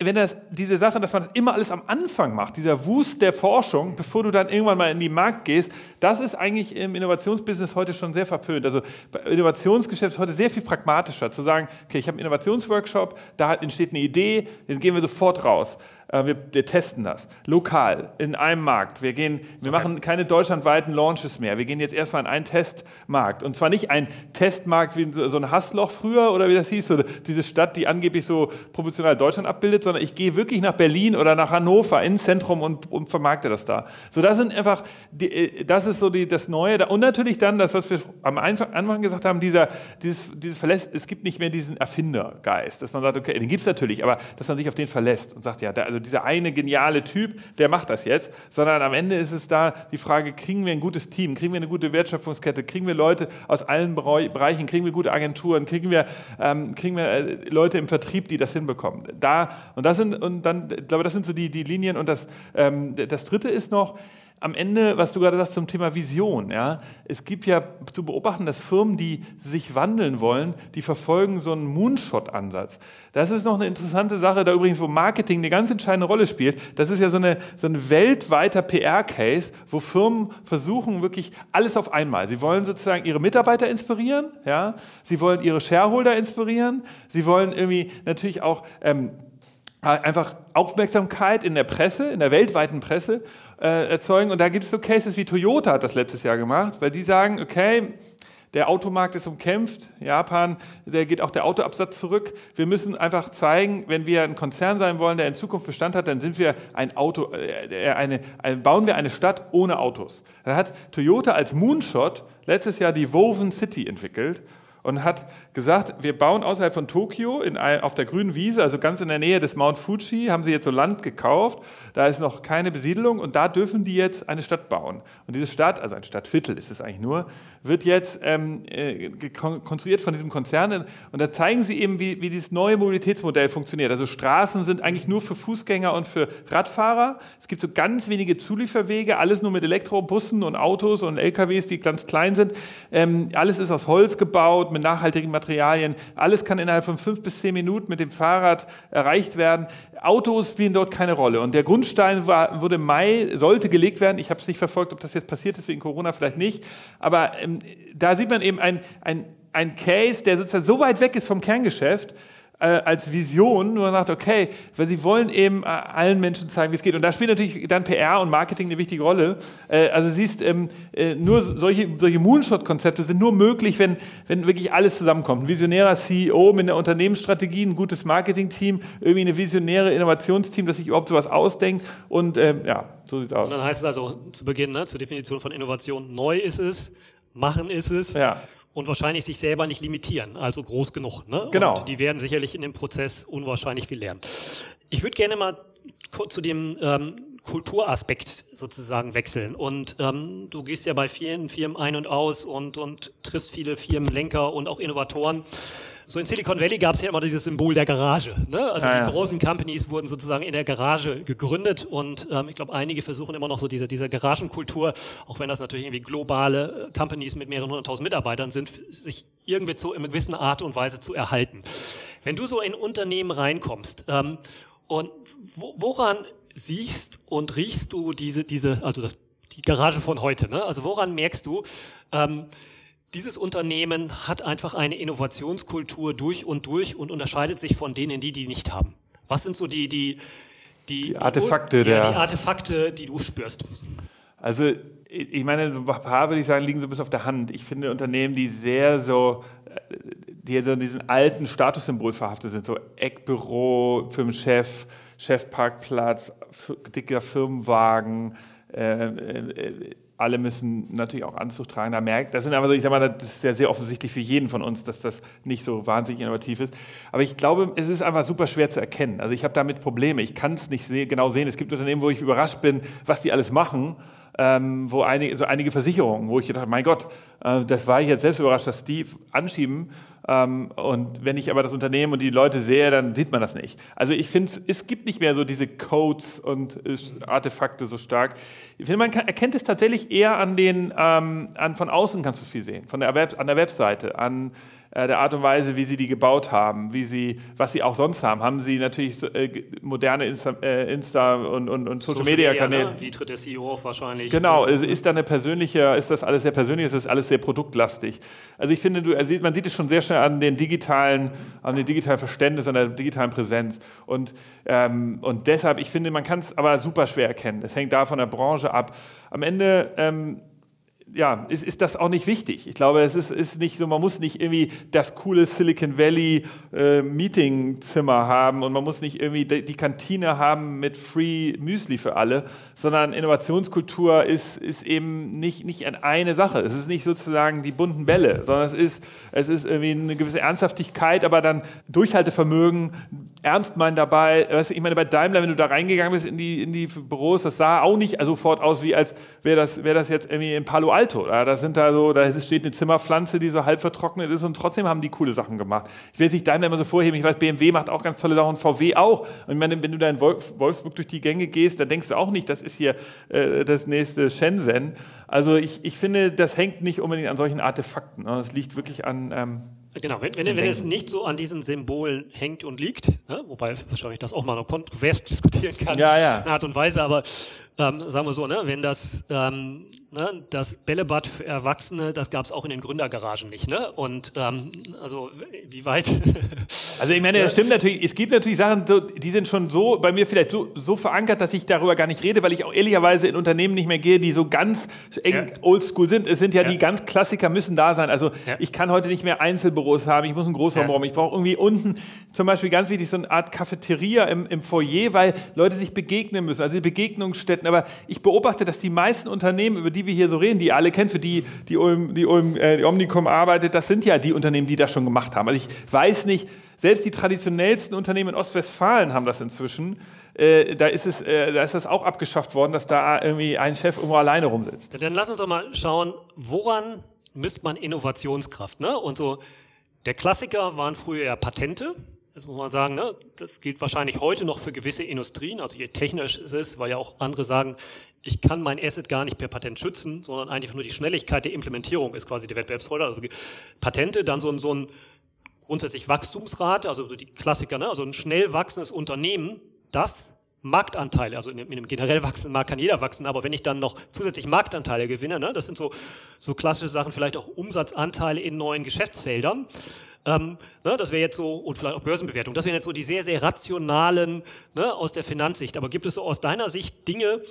S2: wenn das, diese Sache, dass man das immer alles am Anfang macht, dieser Wust der Forschung, bevor du dann irgendwann mal in die Markt gehst, das ist eigentlich im Innovationsbusiness heute schon sehr verpönt. Also Innovationsgeschäft ist heute sehr viel pragmatischer, zu sagen, okay, ich habe einen Innovationsworkshop, da entsteht eine Idee, dann gehen wir sofort raus. Äh, wir, wir, testen das lokal in einem Markt. Wir, gehen, wir okay. machen keine deutschlandweiten Launches mehr. Wir gehen jetzt erstmal in einen Testmarkt. Und zwar nicht ein Testmarkt wie so ein Hassloch früher oder wie das hieß, so diese Stadt, die angeblich so proportional Deutschland abbildet, sondern ich gehe wirklich nach Berlin oder nach Hannover ins Zentrum und, und vermarkte das da. So, das sind einfach, die, äh, das ist so die, das Neue. Und natürlich dann das, was wir am Anfang gesagt haben, dieser, dieses, dieses Verlässt, es gibt nicht mehr diesen Erfindergeist, dass man sagt, okay, den gibt es natürlich, aber dass man sich auf den verlässt und sagt, ja, da, also dieser eine geniale Typ, der macht das jetzt, sondern am Ende ist es da die Frage, kriegen wir ein gutes Team, kriegen wir eine gute Wertschöpfungskette, kriegen wir Leute aus allen Bereichen, kriegen wir gute Agenturen, kriegen wir, ähm, kriegen wir äh, Leute im Vertrieb, die das hinbekommen. Da, und das sind, und dann, ich glaube, das sind so die, die Linien. Und das, ähm, das dritte ist noch, am Ende, was du gerade sagst zum Thema Vision, ja, es gibt ja zu beobachten, dass Firmen, die sich wandeln wollen, die verfolgen so einen Moonshot-Ansatz. Das ist noch eine interessante Sache, da übrigens, wo Marketing eine ganz entscheidende Rolle spielt. Das ist ja so, eine, so ein weltweiter PR-Case, wo Firmen versuchen wirklich alles auf einmal. Sie wollen sozusagen ihre Mitarbeiter inspirieren, ja, sie wollen ihre Shareholder inspirieren, sie wollen irgendwie natürlich auch ähm, einfach Aufmerksamkeit in der Presse, in der weltweiten Presse äh, erzeugen. Und da gibt es so Cases wie Toyota hat das letztes Jahr gemacht, weil die sagen, okay, der Automarkt ist umkämpft. Japan, da geht auch der Autoabsatz zurück. Wir müssen einfach zeigen, wenn wir ein Konzern sein wollen, der in Zukunft Bestand hat, dann sind wir ein Auto, äh, eine, eine, bauen wir eine Stadt ohne Autos. Da hat Toyota als Moonshot letztes Jahr die Woven City entwickelt und hat gesagt, wir bauen außerhalb von Tokio in, auf der grünen Wiese, also ganz in der Nähe des Mount Fuji, haben sie jetzt so Land gekauft. Da ist noch keine Besiedelung und da dürfen die jetzt eine Stadt bauen. Und diese Stadt, also ein Stadtviertel ist es eigentlich nur, wird jetzt ähm, äh, konstruiert von diesem Konzern. Und da zeigen sie eben, wie, wie dieses neue Mobilitätsmodell funktioniert. Also Straßen sind eigentlich nur für Fußgänger und für Radfahrer. Es gibt so ganz wenige Zulieferwege, alles nur mit Elektrobussen und Autos und LKWs, die ganz klein sind. Ähm, alles ist aus Holz gebaut mit nachhaltigen Materialien. Alles kann innerhalb von fünf bis zehn Minuten mit dem Fahrrad erreicht werden. Autos spielen dort keine Rolle. Und der Grundstein war, wurde im Mai, sollte gelegt werden. Ich habe es nicht verfolgt, ob das jetzt passiert ist, wegen Corona vielleicht nicht. Aber ähm, da sieht man eben ein, ein, ein Case, der sozusagen so weit weg ist vom Kerngeschäft, äh, als Vision, nur sagt, okay, weil sie wollen eben äh, allen Menschen zeigen, wie es geht. Und da spielt natürlich dann PR und Marketing eine wichtige Rolle. Äh, also siehst, ähm, äh, nur solche, solche Moonshot-Konzepte sind nur möglich, wenn, wenn wirklich alles zusammenkommt. Ein visionärer CEO mit einer Unternehmensstrategie, ein gutes Marketing-Team, irgendwie eine visionäre Innovationsteam, das sich überhaupt sowas ausdenkt. Und ähm, ja, so sieht es aus.
S3: Und dann heißt es also zu Beginn, ne, zur Definition von Innovation, neu ist es, machen ist es.
S2: Ja
S3: und wahrscheinlich sich selber nicht limitieren, also groß genug. Ne?
S2: Genau.
S3: Und die werden sicherlich in dem Prozess unwahrscheinlich viel lernen. Ich würde gerne mal zu dem ähm, Kulturaspekt sozusagen wechseln. Und ähm, du gehst ja bei vielen Firmen ein und aus und, und triffst viele Firmenlenker und auch Innovatoren. So in Silicon Valley gab es ja immer dieses Symbol der Garage. Ne? Also
S2: ja,
S3: die
S2: ja.
S3: großen Companies wurden sozusagen in der Garage gegründet und ähm, ich glaube, einige versuchen immer noch so diese, diese Garagenkultur, auch wenn das natürlich irgendwie globale äh, Companies mit mehreren hunderttausend Mitarbeitern sind, sich irgendwie zu, in einer gewissen Art und Weise zu erhalten. Wenn du so in Unternehmen reinkommst ähm, und wo, woran siehst und riechst du diese, diese, also das, die Garage von heute, ne? Also woran merkst du, ähm, dieses Unternehmen hat einfach eine Innovationskultur durch und durch und unterscheidet sich von denen, die die nicht haben. Was sind so die die die,
S2: Die Artefakte
S3: die,
S2: der-
S3: die Artefakte, die du spürst?
S2: Also ich meine, ein paar würde ich sagen, liegen so bis auf der Hand. Ich finde Unternehmen, die sehr so, äh, die so in diesen alten Statussymbol verhaftet sind, so Eckbüro, Firmenchef, Chefparkplatz, dicker Firmenwagen, äh, äh, alle müssen natürlich auch Anzug tragen. Da merkt, das sind aber so, ich sag mal, das ist ja sehr offensichtlich für jeden von uns, dass das nicht so wahnsinnig innovativ ist. Aber ich glaube, es ist einfach super schwer zu erkennen. Also ich habe damit Probleme. Ich kann es nicht se genau sehen. Es gibt Unternehmen, wo ich überrascht bin, was die alles machen. Ähm, wo einige, so einige Versicherungen, wo ich gedacht habe, mein Gott, äh, das war ich jetzt selbst überrascht, dass die anschieben. Ähm, und wenn ich aber das Unternehmen und die Leute sehe, dann sieht man das nicht. Also ich finde, es gibt nicht mehr so diese Codes und äh, Artefakte so stark. Ich finde, man kann, erkennt es tatsächlich eher an den, ähm, an, von außen kannst du viel sehen, von der Web, an der Webseite, an äh, der Art und Weise, wie sie die gebaut haben, wie sie, was sie auch sonst haben. Haben sie natürlich äh, moderne Insta, äh, Insta und, und, und Social, Media Kanäle.
S3: Ne? Wie tritt der CEO auf wahrscheinlich?
S2: Genau, also ist da eine persönliche, ist das alles sehr persönlich, ist das alles sehr produktlastig. Also ich finde, du, man sieht es schon sehr schnell an den digitalen, an dem digitalen Verständnis, an der digitalen Präsenz. Und, ähm, und deshalb, ich finde, man kann es aber super schwer erkennen. Es hängt da von der Branche ab. Am Ende ähm, ja, ist, ist das auch nicht wichtig. Ich glaube, es ist, ist nicht so, man muss nicht irgendwie das coole Silicon Valley äh, Meetingzimmer haben und man muss nicht irgendwie die, die Kantine haben mit Free Müsli für alle, sondern Innovationskultur ist, ist eben nicht, nicht eine Sache. Es ist nicht sozusagen die bunten Bälle, sondern es ist, es ist irgendwie eine gewisse Ernsthaftigkeit, aber dann Durchhaltevermögen, ernst meinen dabei. Weißt du, ich meine, bei Daimler, wenn du da reingegangen bist in die, in die Büros, das sah auch nicht sofort aus, wie als wäre das, wäre das jetzt irgendwie in Palo Alto. Das sind da so, da steht eine Zimmerpflanze, die so halb vertrocknet ist und trotzdem haben die coole Sachen gemacht. Ich will nicht Daimler immer so vorheben. Ich weiß, BMW macht auch ganz tolle Sachen, VW auch. Und ich meine, wenn du da in Wolf- Wolfsburg durch die Gänge gehst, dann denkst du auch nicht, das ist hier äh, das nächste Shenzhen. Also ich, ich finde, das hängt nicht unbedingt an solchen Artefakten. Das liegt wirklich an, ähm,
S3: Genau, wenn, wenn, wenn es nicht so an diesen Symbolen hängt und liegt, ne, wobei wahrscheinlich das auch mal noch kontrovers diskutieren kann,
S2: Ja, ja.
S3: Art und Weise, aber ähm, sagen wir so, ne, wenn das, ähm, ne, das Bällebad für Erwachsene, das gab es auch in den Gründergaragen nicht, ne? Und ähm, also wie weit?
S2: Also ich meine, das stimmt natürlich. Es gibt natürlich Sachen, die sind schon so bei mir vielleicht so, so verankert, dass ich darüber gar nicht rede, weil ich auch ehrlicherweise in Unternehmen nicht mehr gehe, die so ganz eng
S3: Ja.
S2: oldschool sind. Es sind ja,
S3: Ja.
S2: die ganz Klassiker müssen da sein. Also
S3: Ja.
S2: ich kann heute nicht mehr Einzelbüros haben. Ich muss einen Großraumraum. Ich brauche irgendwie unten zum Beispiel ganz wichtig so eine Art Cafeteria im, im Foyer, weil Leute sich begegnen müssen. Also Begegnungsstätten. Aber ich beobachte, dass die meisten Unternehmen, über die wir hier so reden, die alle kennt, für die die, Ulm, die, Ulm, äh, die Omnicom arbeitet, das sind ja die Unternehmen, die das schon gemacht haben. Also ich weiß nicht, selbst die traditionellsten Unternehmen in Ostwestfalen haben das inzwischen. Äh, da, ist es, äh, da ist das auch abgeschafft worden, dass da irgendwie ein Chef irgendwo alleine rumsitzt.
S3: Dann lass uns doch mal schauen, woran misst man Innovationskraft, ne? Und so, der Klassiker waren früher ja Patente. Das muss man sagen, ne? das gilt wahrscheinlich heute noch für gewisse Industrien, also je technisch es ist, weil ja auch andere sagen, ich kann mein Asset gar nicht per Patent schützen, sondern eigentlich nur die Schnelligkeit der Implementierung ist quasi der Wettbewerbsvorteil. Also Patente, dann so ein, so ein grundsätzlich Wachstumsrate, also so die Klassiker, ne? also ein schnell wachsendes Unternehmen, das Marktanteile, also in einem, in einem generell wachsenden Markt kann jeder wachsen, aber wenn ich dann noch zusätzlich Marktanteile gewinne, ne, das sind so, so klassische Sachen, vielleicht auch Umsatzanteile in neuen Geschäftsfeldern, ähm, ne, das wäre jetzt so, und vielleicht auch Börsenbewertung, das wären jetzt so die sehr, sehr rationalen ne, aus der Finanzsicht. Aber gibt es so aus deiner Sicht Dinge,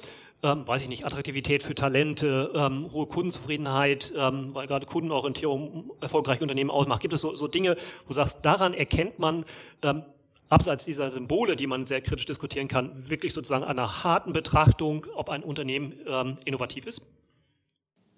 S3: ähm, weiß ich nicht, Attraktivität für Talente, ähm, hohe Kundenzufriedenheit, ähm, weil gerade Kundenorientierung erfolgreiche Unternehmen ausmacht. Gibt es so, so Dinge, wo du sagst, daran erkennt man, ähm, abseits dieser Symbole, die man sehr kritisch diskutieren kann, wirklich sozusagen einer harten Betrachtung, ob ein Unternehmen ähm, innovativ ist?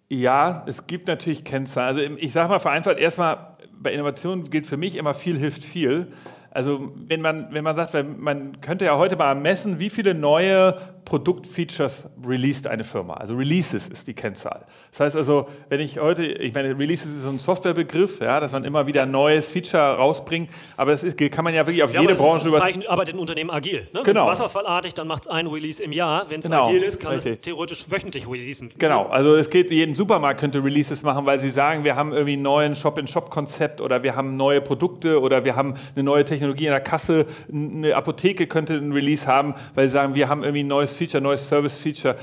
S2: Ja, es gibt natürlich Kennzahlen. Also ich sage mal vereinfacht, erstmal bei Innovation gilt für mich immer viel hilft viel. Also wenn man, wenn man sagt, man könnte ja heute mal messen, wie viele neue Produktfeatures released eine Firma. Also Releases ist die Kennzahl. Das heißt also, wenn ich heute, ich meine, Releases ist so ein Softwarebegriff, ja, dass man immer wieder ein neues Feature rausbringt, aber das ist, kann man ja wirklich auf
S3: ja,
S2: jede Branche
S3: über. Arbeitet ein Unternehmen agil. Ne?
S2: Genau.
S3: Wenn es wasserfallartig, dann macht es ein Release im Jahr. Wenn es genau. agil ist, kann Richtig. es theoretisch wöchentlich releasen.
S2: Genau, also es geht, jeden Supermarkt könnte Releases machen, weil sie sagen, wir haben irgendwie einen neuen Shop-in-Shop-Konzept oder wir haben neue Produkte oder wir haben eine neue Technologie in der Kasse. Eine Apotheke könnte ein Release haben, weil sie sagen, wir haben irgendwie ein neues Feature, neues Service-Feature.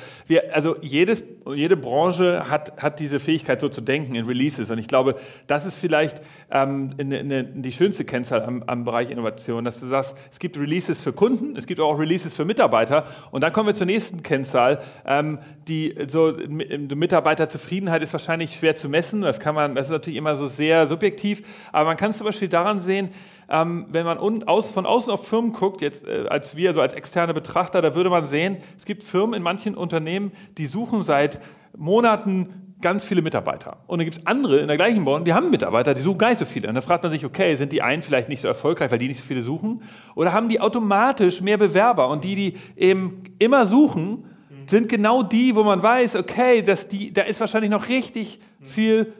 S2: also jedes, jede Branche hat, hat diese Fähigkeit, so zu denken in Releases. Und ich glaube, das ist vielleicht ähm, in, in, die schönste Kennzahl am, am, Bereich Innovation, dass du sagst, es gibt Releases für Kunden, es gibt auch Releases für Mitarbeiter. Und dann kommen wir zur nächsten Kennzahl. Ähm, die so, die Mitarbeiterzufriedenheit ist wahrscheinlich schwer zu messen. Das kann man, das ist natürlich immer so sehr subjektiv. Aber man kann es zum Beispiel daran sehen, ähm, wenn man un, aus, von außen auf Firmen guckt, jetzt äh, als wir, so als externe Betrachter, da würde man sehen, es gibt Firmen in manchen Unternehmen, die suchen seit Monaten ganz viele Mitarbeiter. Und dann gibt es andere in der gleichen Branche, die haben Mitarbeiter, die suchen gar nicht so viele. Und dann fragt man sich, okay, sind die einen vielleicht nicht so erfolgreich, weil die nicht so viele suchen? Oder haben die automatisch mehr Bewerber? Und die, die eben immer suchen, sind genau die, wo man weiß, okay, dass die, da ist wahrscheinlich noch richtig viel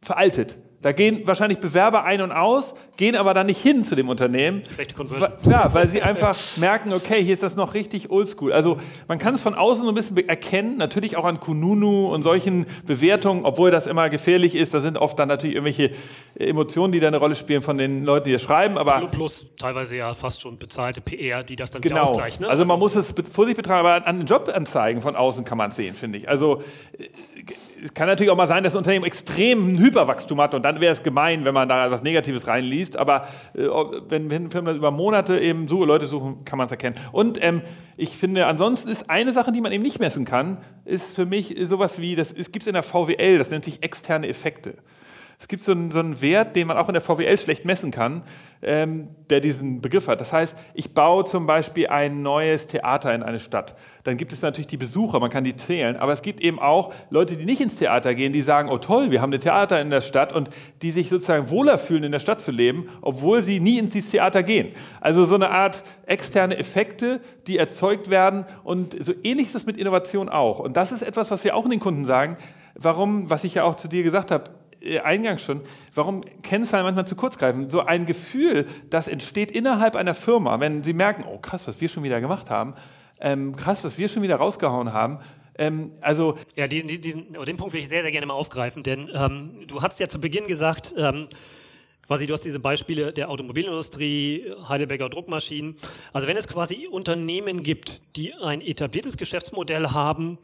S2: veraltet. Da gehen wahrscheinlich Bewerber ein und aus, gehen aber dann nicht hin zu dem Unternehmen.
S3: Schlechte Conversion.
S2: Ja, weil sie einfach merken, okay, hier ist das noch richtig oldschool. Also man kann es von außen so ein bisschen erkennen, natürlich auch an Kununu und solchen Bewertungen, obwohl das immer gefährlich ist. Da sind oft dann natürlich irgendwelche Emotionen, die da eine Rolle spielen von den Leuten, die das schreiben. Aber
S3: Plus teilweise ja fast schon bezahlte PR, die das dann
S2: genau.
S3: wieder ausgleichen.
S2: Ne? Also man muss es vorsichtig betreiben, aber an den Jobanzeigen von außen kann man es sehen, finde ich. Also es kann natürlich auch mal sein, dass ein Unternehmen extrem Hyperwachstum hat und dann wäre es gemein, wenn man da etwas Negatives reinliest. Aber äh, wenn, wenn Firmen über Monate eben so Leute suchen, kann man es erkennen. Und ähm, ich finde, ansonsten ist eine Sache, die man eben nicht messen kann, ist für mich sowas wie, das gibt es in der VWL, das nennt sich externe Effekte. Es gibt so einen, so einen Wert, den man auch in der VWL schlecht messen kann, ähm, der diesen Begriff hat. Das heißt, ich baue zum Beispiel ein neues Theater in eine Stadt. Dann gibt es natürlich die Besucher, man kann die zählen, aber es gibt eben auch Leute, die nicht ins Theater gehen, die sagen, oh toll, wir haben ein Theater in der Stadt und die sich sozusagen wohler fühlen, in der Stadt zu leben, obwohl sie nie ins Theater gehen. Also so eine Art externe Effekte, die erzeugt werden und so ähnlich ist es mit Innovation auch. Und das ist etwas, was wir auch den Kunden sagen, warum, was ich ja auch zu dir gesagt habe, eingangs schon, warum Kennzahlen manchmal zu kurz greifen. So ein Gefühl, das entsteht innerhalb einer Firma, wenn sie merken, oh krass, was wir schon wieder gemacht haben, ähm, krass, was wir schon wieder rausgehauen haben. Ähm, also
S3: ja, diesen, diesen, den Punkt will ich sehr, sehr gerne mal aufgreifen, denn ähm, du hast ja zu Beginn gesagt, ähm, quasi du hast diese Beispiele der Automobilindustrie, Heidelberger Druckmaschinen. Also wenn es quasi Unternehmen gibt, die ein etabliertes Geschäftsmodell haben,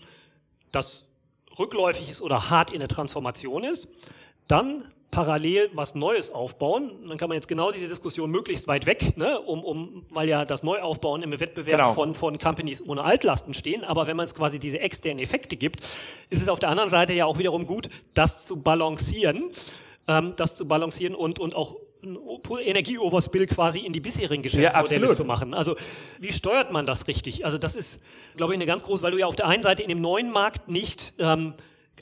S3: das rückläufig ist oder hart in der Transformation ist, dann parallel was Neues aufbauen. Dann kann man jetzt genau diese Diskussion möglichst weit weg, ne, um, um, weil ja das Neuaufbauen im Wettbewerb genau. von, von Companies ohne Altlasten stehen. Aber wenn man es quasi diese externen Effekte gibt, ist es auf der anderen Seite ja auch wiederum gut, das zu balancieren, ähm, das zu balancieren und, und auch Energieoverspill quasi in die bisherigen Geschäftsmodelle ja, zu machen. Also wie steuert man das richtig? Also das ist, glaube ich, eine ganz große, weil du ja auf der einen Seite in dem neuen Markt nicht ähm,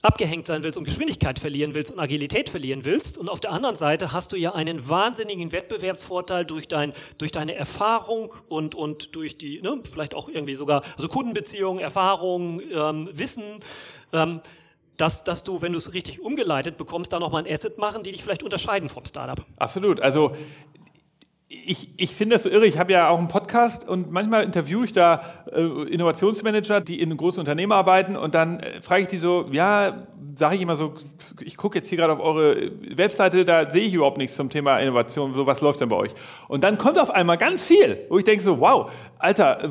S3: abgehängt sein willst und Geschwindigkeit verlieren willst und Agilität verlieren willst. Und auf der anderen Seite hast du ja einen wahnsinnigen Wettbewerbsvorteil durch, dein, durch deine Erfahrung und, und durch die, ne, vielleicht auch irgendwie sogar, also Kundenbeziehungen, Erfahrung, ähm, Wissen. Ähm, dass, dass du, wenn du es richtig umgeleitet bekommst, da nochmal ein Asset machen, die dich vielleicht unterscheiden vom Startup.
S2: Absolut. Also ich, ich finde das so irre. Ich habe ja auch einen Podcast und manchmal interviewe ich da äh, Innovationsmanager, die in großen Unternehmen arbeiten und dann äh, frage ich die so, ja, sage ich immer so, ich gucke jetzt hier gerade auf eure Webseite, da sehe ich überhaupt nichts zum Thema Innovation, so was läuft denn bei euch? Und dann kommt auf einmal ganz viel, wo ich denke so, wow, Alter,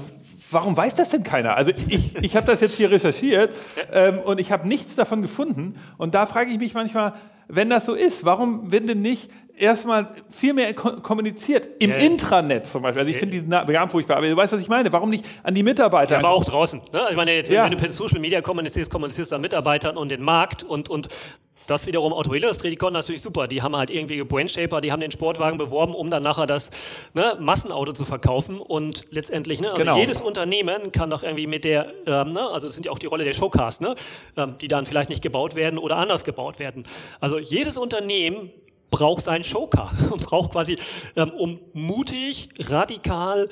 S2: warum weiß das denn keiner? Also ich, ich habe das jetzt hier recherchiert ähm, und ich habe nichts davon gefunden. Und da frage ich mich manchmal, wenn das so ist, warum wird denn nicht erstmal viel mehr kommuniziert? Im ja, Intranet zum Beispiel. Also ich finde diesen Namen furchtbar, aber du weißt, was ich meine. Warum nicht an die Mitarbeiter?
S3: Ja, aber auch draußen. Ne? Ich meine, jetzt, wenn du per Social Media kommunizierst, kommunizierst du an Mitarbeitern und den Markt und, und das wiederum Automobilindustrie, die konnten natürlich super. Die haben halt irgendwie Brandshaper, die haben den Sportwagen beworben, um dann nachher das ne, Massenauto zu verkaufen. Und letztendlich, ne, also genau. jedes Unternehmen kann doch irgendwie mit der, ähm, ne, also das sind ja auch die Rolle der Showcars, ne, ähm, die dann vielleicht nicht gebaut werden oder anders gebaut werden. Also jedes Unternehmen braucht seinen Showcar und braucht quasi, ähm, um mutig, radikal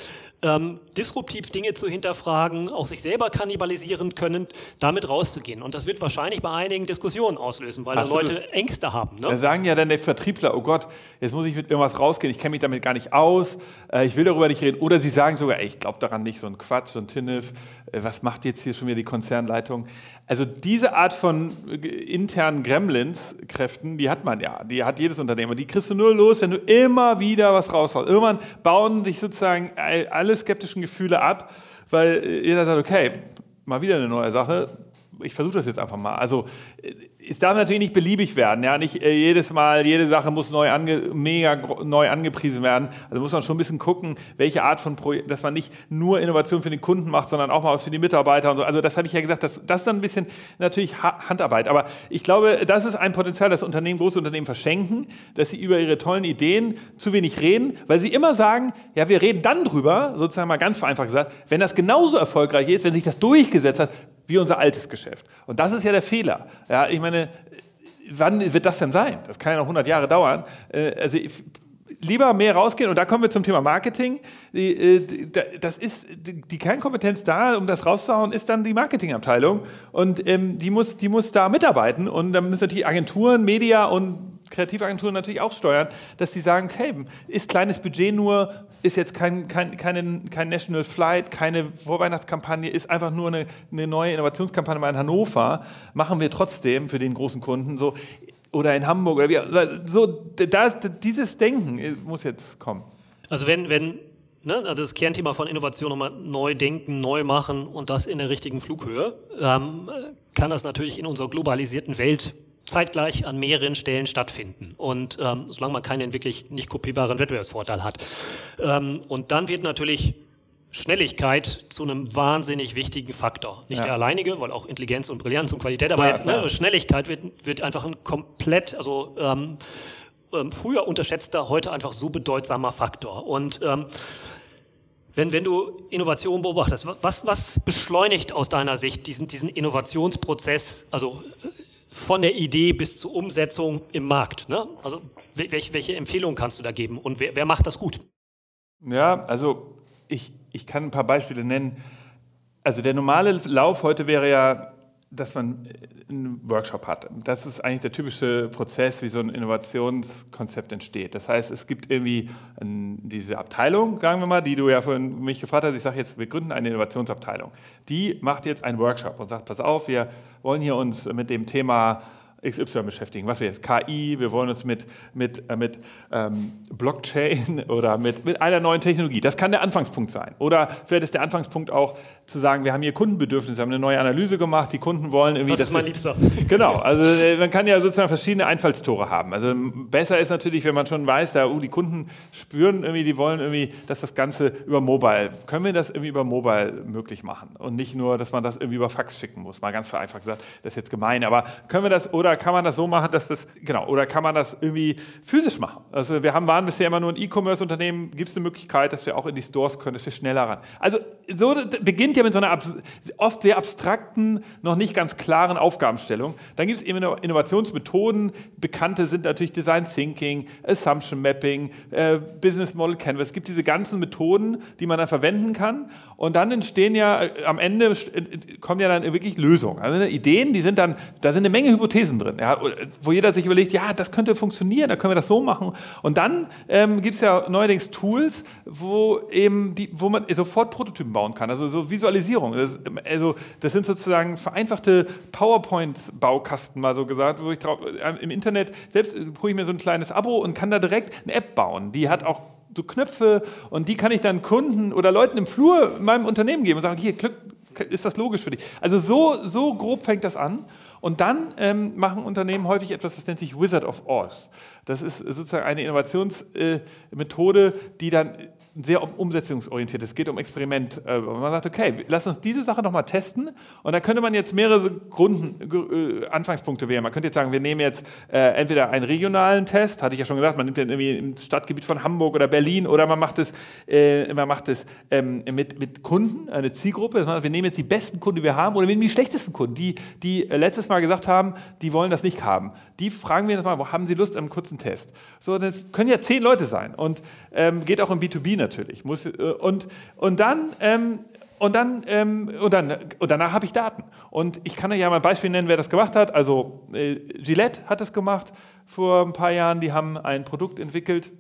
S3: ähm, disruptiv Dinge zu hinterfragen, auch sich selber kannibalisieren können, damit rauszugehen. Und das wird wahrscheinlich bei einigen Diskussionen auslösen, weil Absolut. da Leute Ängste haben.
S2: Ne? Da sagen ja dann der Vertriebler, oh Gott, jetzt muss ich mit irgendwas rausgehen, ich kenne mich damit gar nicht aus, äh, ich will darüber nicht reden. Oder sie sagen sogar, ey, ich glaube daran nicht, so ein Quatsch, so ein Tinnef, äh, was macht jetzt hier schon wieder die Konzernleitung? Also diese Art von äh, internen Gremlins-Kräften, die hat man ja, die hat jedes Unternehmen. Die kriegst du nur los, wenn du immer wieder was raushaust. Irgendwann bauen sich sozusagen alle alle skeptischen Gefühle ab, weil jeder sagt, okay, mal wieder eine neue Sache, ich versuche das jetzt einfach mal. Also es darf natürlich nicht beliebig werden, ja, nicht äh, jedes Mal, jede Sache muss neu ange, mega neu angepriesen werden. Also muss man schon ein bisschen gucken, welche Art von Projekt, dass man nicht nur Innovation für den Kunden macht, sondern auch mal was für die Mitarbeiter und so. Also das habe ich ja gesagt, das, das ist dann ein bisschen natürlich Handarbeit. Aber ich glaube, das ist ein Potenzial, das Unternehmen, große Unternehmen verschenken, dass sie über ihre tollen Ideen zu wenig reden, weil sie immer sagen, ja, wir reden dann drüber, sozusagen mal ganz vereinfacht gesagt, wenn das genauso erfolgreich ist, wenn sich das durchgesetzt hat, wie unser altes Geschäft. Und das ist ja der Fehler. Ja, ich meine, wann wird das denn sein? Das kann ja noch 100 Jahre dauern. Äh, also lieber mehr rausgehen und da kommen wir zum Thema Marketing. Äh, das ist die Kernkompetenz da, um das rauszuhauen, ist dann die Marketingabteilung und ähm, die muss, die muss da mitarbeiten und dann müssen natürlich Agenturen, Media und Kreativagenturen natürlich auch steuern, dass sie sagen, okay, ist kleines Budget nur, ist jetzt kein, kein, keine, kein National Flight, keine Vorweihnachtskampagne, ist einfach nur eine, eine neue Innovationskampagne mal in Hannover, machen wir trotzdem für den großen Kunden so oder in Hamburg oder wie, so das, dieses Denken muss jetzt kommen.
S3: Also wenn, wenn ne, also das Kernthema von Innovation nochmal neu denken, neu machen und das in der richtigen Flughöhe, ähm, kann das natürlich in unserer globalisierten Welt zeitgleich an mehreren Stellen stattfinden. Und ähm, solange man keinen wirklich nicht kopierbaren Wettbewerbsvorteil hat. Ähm, und dann wird natürlich Schnelligkeit zu einem wahnsinnig wichtigen Faktor. Nicht ja. der alleinige, weil auch Intelligenz und Brillanz und Qualität, klar, aber jetzt ne, Schnelligkeit wird, wird einfach ein komplett, also ähm, ähm, früher unterschätzter, heute einfach so bedeutsamer Faktor. Und ähm, wenn, wenn du Innovation beobachtest, was, was beschleunigt aus deiner Sicht diesen, diesen Innovationsprozess, also von der Idee bis zur Umsetzung im Markt. Ne? Also welche, welche Empfehlungen kannst du da geben und wer, wer macht das gut?
S2: Ja, also ich, ich kann ein paar Beispiele nennen. Also der normale Lauf heute wäre ja, dass man einen Workshop hat. Das ist eigentlich der typische Prozess, wie so ein Innovationskonzept entsteht. Das heißt, es gibt irgendwie diese Abteilung, sagen wir mal, die du ja von mich gefragt hast. Ich sage jetzt, wir gründen eine Innovationsabteilung. Die macht jetzt einen Workshop und sagt, pass auf, wir wollen hier uns mit dem Thema XY beschäftigen. Was wir jetzt? KI, wir wollen uns mit, mit, äh, mit ähm, Blockchain oder mit, mit einer neuen Technologie. Das kann der Anfangspunkt sein. Oder vielleicht ist der Anfangspunkt auch zu sagen, wir haben hier Kundenbedürfnisse, wir haben eine neue Analyse gemacht, die Kunden wollen irgendwie.
S3: Das ist mein Liebster.
S2: Genau, also äh, man kann ja sozusagen verschiedene Einfallstore haben. Also besser ist natürlich, wenn man schon weiß, da, uh, die Kunden spüren irgendwie, die wollen irgendwie, dass das Ganze über Mobile, können wir das irgendwie über Mobile möglich machen und nicht nur, dass man das irgendwie über Fax schicken muss. Mal ganz vereinfacht gesagt, das ist jetzt gemein, aber können wir das oder kann man das so machen, dass das, genau, oder kann man das irgendwie physisch machen? Also wir haben, waren bisher immer nur ein E-Commerce-Unternehmen, gibt es eine Möglichkeit, dass wir auch in die Stores können, dass wir schneller ran. Also so beginnt ja mit so einer oft sehr abstrakten, noch nicht ganz klaren Aufgabenstellung. Dann gibt es eben Innovationsmethoden, bekannte sind natürlich Design Thinking, Assumption Mapping, äh, Business Model Canvas. Es gibt diese ganzen Methoden, die man dann verwenden kann und dann entstehen ja äh, am Ende äh, kommen ja dann wirklich Lösungen. Also ne, Ideen, die sind dann, da sind eine Menge Hypothesen drin, ja, wo jeder sich überlegt, ja, das könnte funktionieren, da können wir das so machen. Und dann ähm, gibt es ja neuerdings Tools, wo eben die, wo man sofort Prototypen bauen kann, also so Visualisierung. Das, also das sind sozusagen vereinfachte PowerPoint-Baukasten, mal so gesagt, wo ich drauf, äh, im Internet selbst hole ich mir so ein kleines Abo und kann da direkt eine App bauen. Die hat auch so Knöpfe und die kann ich dann Kunden oder Leuten im Flur in meinem Unternehmen geben und sagen, hier, ist das logisch für dich? Also so, so grob fängt das an. Und dann ähm, machen Unternehmen häufig etwas, das nennt sich Wizard of Oz. Das ist sozusagen eine Innovationsmethode, äh, die dann sehr umsetzungsorientiert. Es geht um Experiment. Äh, man sagt, okay, lass uns diese Sache nochmal testen. Und da könnte man jetzt mehrere Grund, äh, Anfangspunkte wählen. Man könnte jetzt sagen, wir nehmen jetzt äh, entweder einen regionalen Test, hatte ich ja schon gesagt, man nimmt den irgendwie im Stadtgebiet von Hamburg oder Berlin, oder man macht es, man macht es ähm, mit, mit Kunden, eine Zielgruppe. Wir nehmen jetzt die besten Kunden, die wir haben, oder wir nehmen die schlechtesten Kunden, die, die letztes Mal gesagt haben, die wollen das nicht haben. Die fragen wir jetzt mal, haben sie Lust einem kurzen Test? So, das können ja zehn Leute sein und ähm, geht auch im B2B natürlich. Muss, äh, und, und dann, ähm, und dann, ähm, und dann, und danach habe ich Daten. Und ich kann ja mal ein Beispiel nennen, wer das gemacht hat. Also äh, Gillette hat es gemacht vor ein paar Jahren. Die haben ein Produkt entwickelt.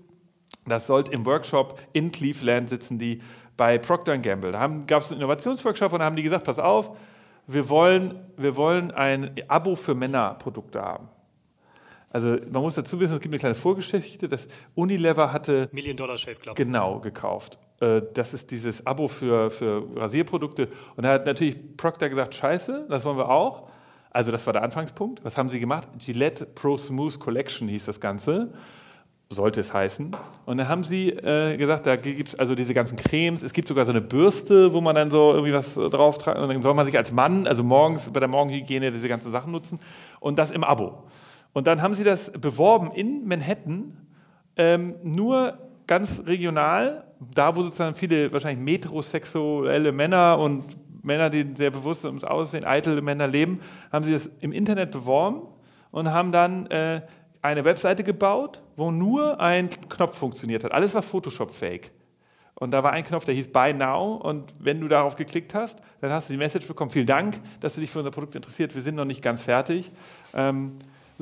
S2: Das sollte im Workshop in Cleveland sitzen, die bei Procter Gamble. Da gab es einen Innovationsworkshop und da haben die gesagt, pass auf, wir wollen, wir wollen ein Abo für Männerprodukte haben. Also man muss dazu wissen, es gibt eine kleine Vorgeschichte, dass Unilever hatte
S3: Million Dollar Shave Club.
S2: Genau, gekauft. Äh, das ist dieses Abo für, für Rasierprodukte. Und da hat natürlich Procter gesagt, scheiße, das wollen wir auch. Also das war der Anfangspunkt. Was haben sie gemacht? Gillette Pro Smooth Collection hieß das Ganze. Sollte es heißen. Und dann haben sie äh, gesagt, da gibt es also diese ganzen Cremes. Es gibt sogar so eine Bürste, wo man dann so irgendwie was drauf trägt. Und dann soll man sich als Mann, also morgens bei der Morgenhygiene diese ganzen Sachen nutzen. Und das im Abo. Und dann haben sie das beworben in Manhattan, ähm, nur ganz regional, da wo sozusagen viele wahrscheinlich metrosexuelle Männer und Männer, die sehr bewusst ums Aussehen, eitel Männer leben, haben sie das im Internet beworben und haben dann äh, eine Webseite gebaut, wo nur ein Knopf funktioniert hat. Alles war Photoshop-fake. Und da war ein Knopf, der hieß Buy Now. Und wenn du darauf geklickt hast, dann hast du die Message bekommen, vielen Dank, dass du dich für unser Produkt interessiert. Wir sind noch nicht ganz fertig. Ähm,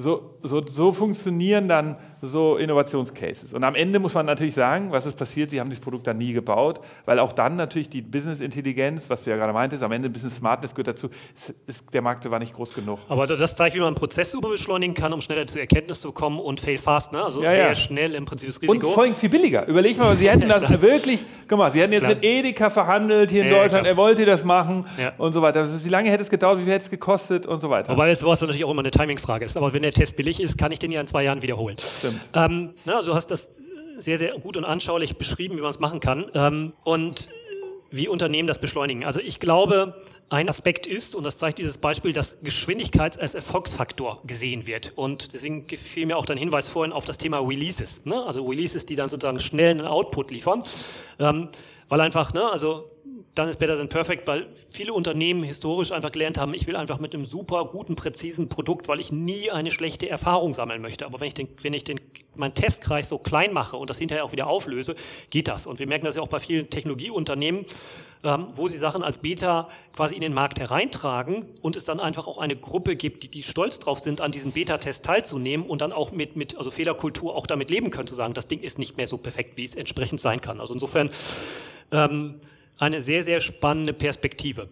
S2: so, so, so funktionieren dann so Innovationscases. Und am Ende muss man natürlich sagen, was ist passiert? Sie haben dieses Produkt dann nie gebaut, weil auch dann natürlich die Business-Intelligenz, was du ja gerade meintest, am Ende Business Smartness gehört dazu, ist, ist, der Markt war nicht groß genug.
S3: Aber das zeigt, wie man einen Prozess super beschleunigen kann, um schneller zu Erkenntnis zu kommen und fail fast, ne? also ja, sehr ja. schnell im Prinzip das
S2: Risiko. Und vor allem viel billiger. Überleg mal, Sie hätten das wirklich, guck mal, Sie hätten jetzt Klar. mit Edeka verhandelt hier in ja, Deutschland, er wollte das machen und so weiter. Wie lange hätte es gedauert, wie viel hätte es gekostet und so weiter.
S3: Wobei es sowas natürlich auch immer eine Timing-Frage ist. Aber wenn der Test billig ist, kann ich den ja in zwei Jahren wiederholen. Stimmt. Ähm, na, du hast das sehr, sehr gut und anschaulich beschrieben, wie man es machen kann. Ähm, und wie Unternehmen das beschleunigen. Also ich glaube, ein Aspekt ist, und das zeigt dieses Beispiel, dass Geschwindigkeit als Erfolgsfaktor gesehen wird. Und deswegen gefiel mir auch dein Hinweis vorhin auf das Thema Releases. Ne? Also Releases, die dann sozusagen schnell einen Output liefern. Ähm, weil einfach, ne, also dann ist Better Than Perfect, weil viele Unternehmen historisch einfach gelernt haben, ich will einfach mit einem super guten, präzisen Produkt, weil ich nie eine schlechte Erfahrung sammeln möchte. Aber wenn ich den, wenn ich den, meinen Testkreis so klein mache und das hinterher auch wieder auflöse, geht das. Und wir merken das ja auch bei vielen Technologieunternehmen, ähm, wo sie Sachen als Beta quasi in den Markt hereintragen und es dann einfach auch eine Gruppe gibt, die, die stolz drauf sind, an diesem Beta-Test teilzunehmen und dann auch mit, mit also Fehlerkultur auch damit leben können, zu sagen, das Ding ist nicht mehr so perfekt, wie es entsprechend sein kann. Also insofern ähm, eine sehr, sehr spannende Perspektive.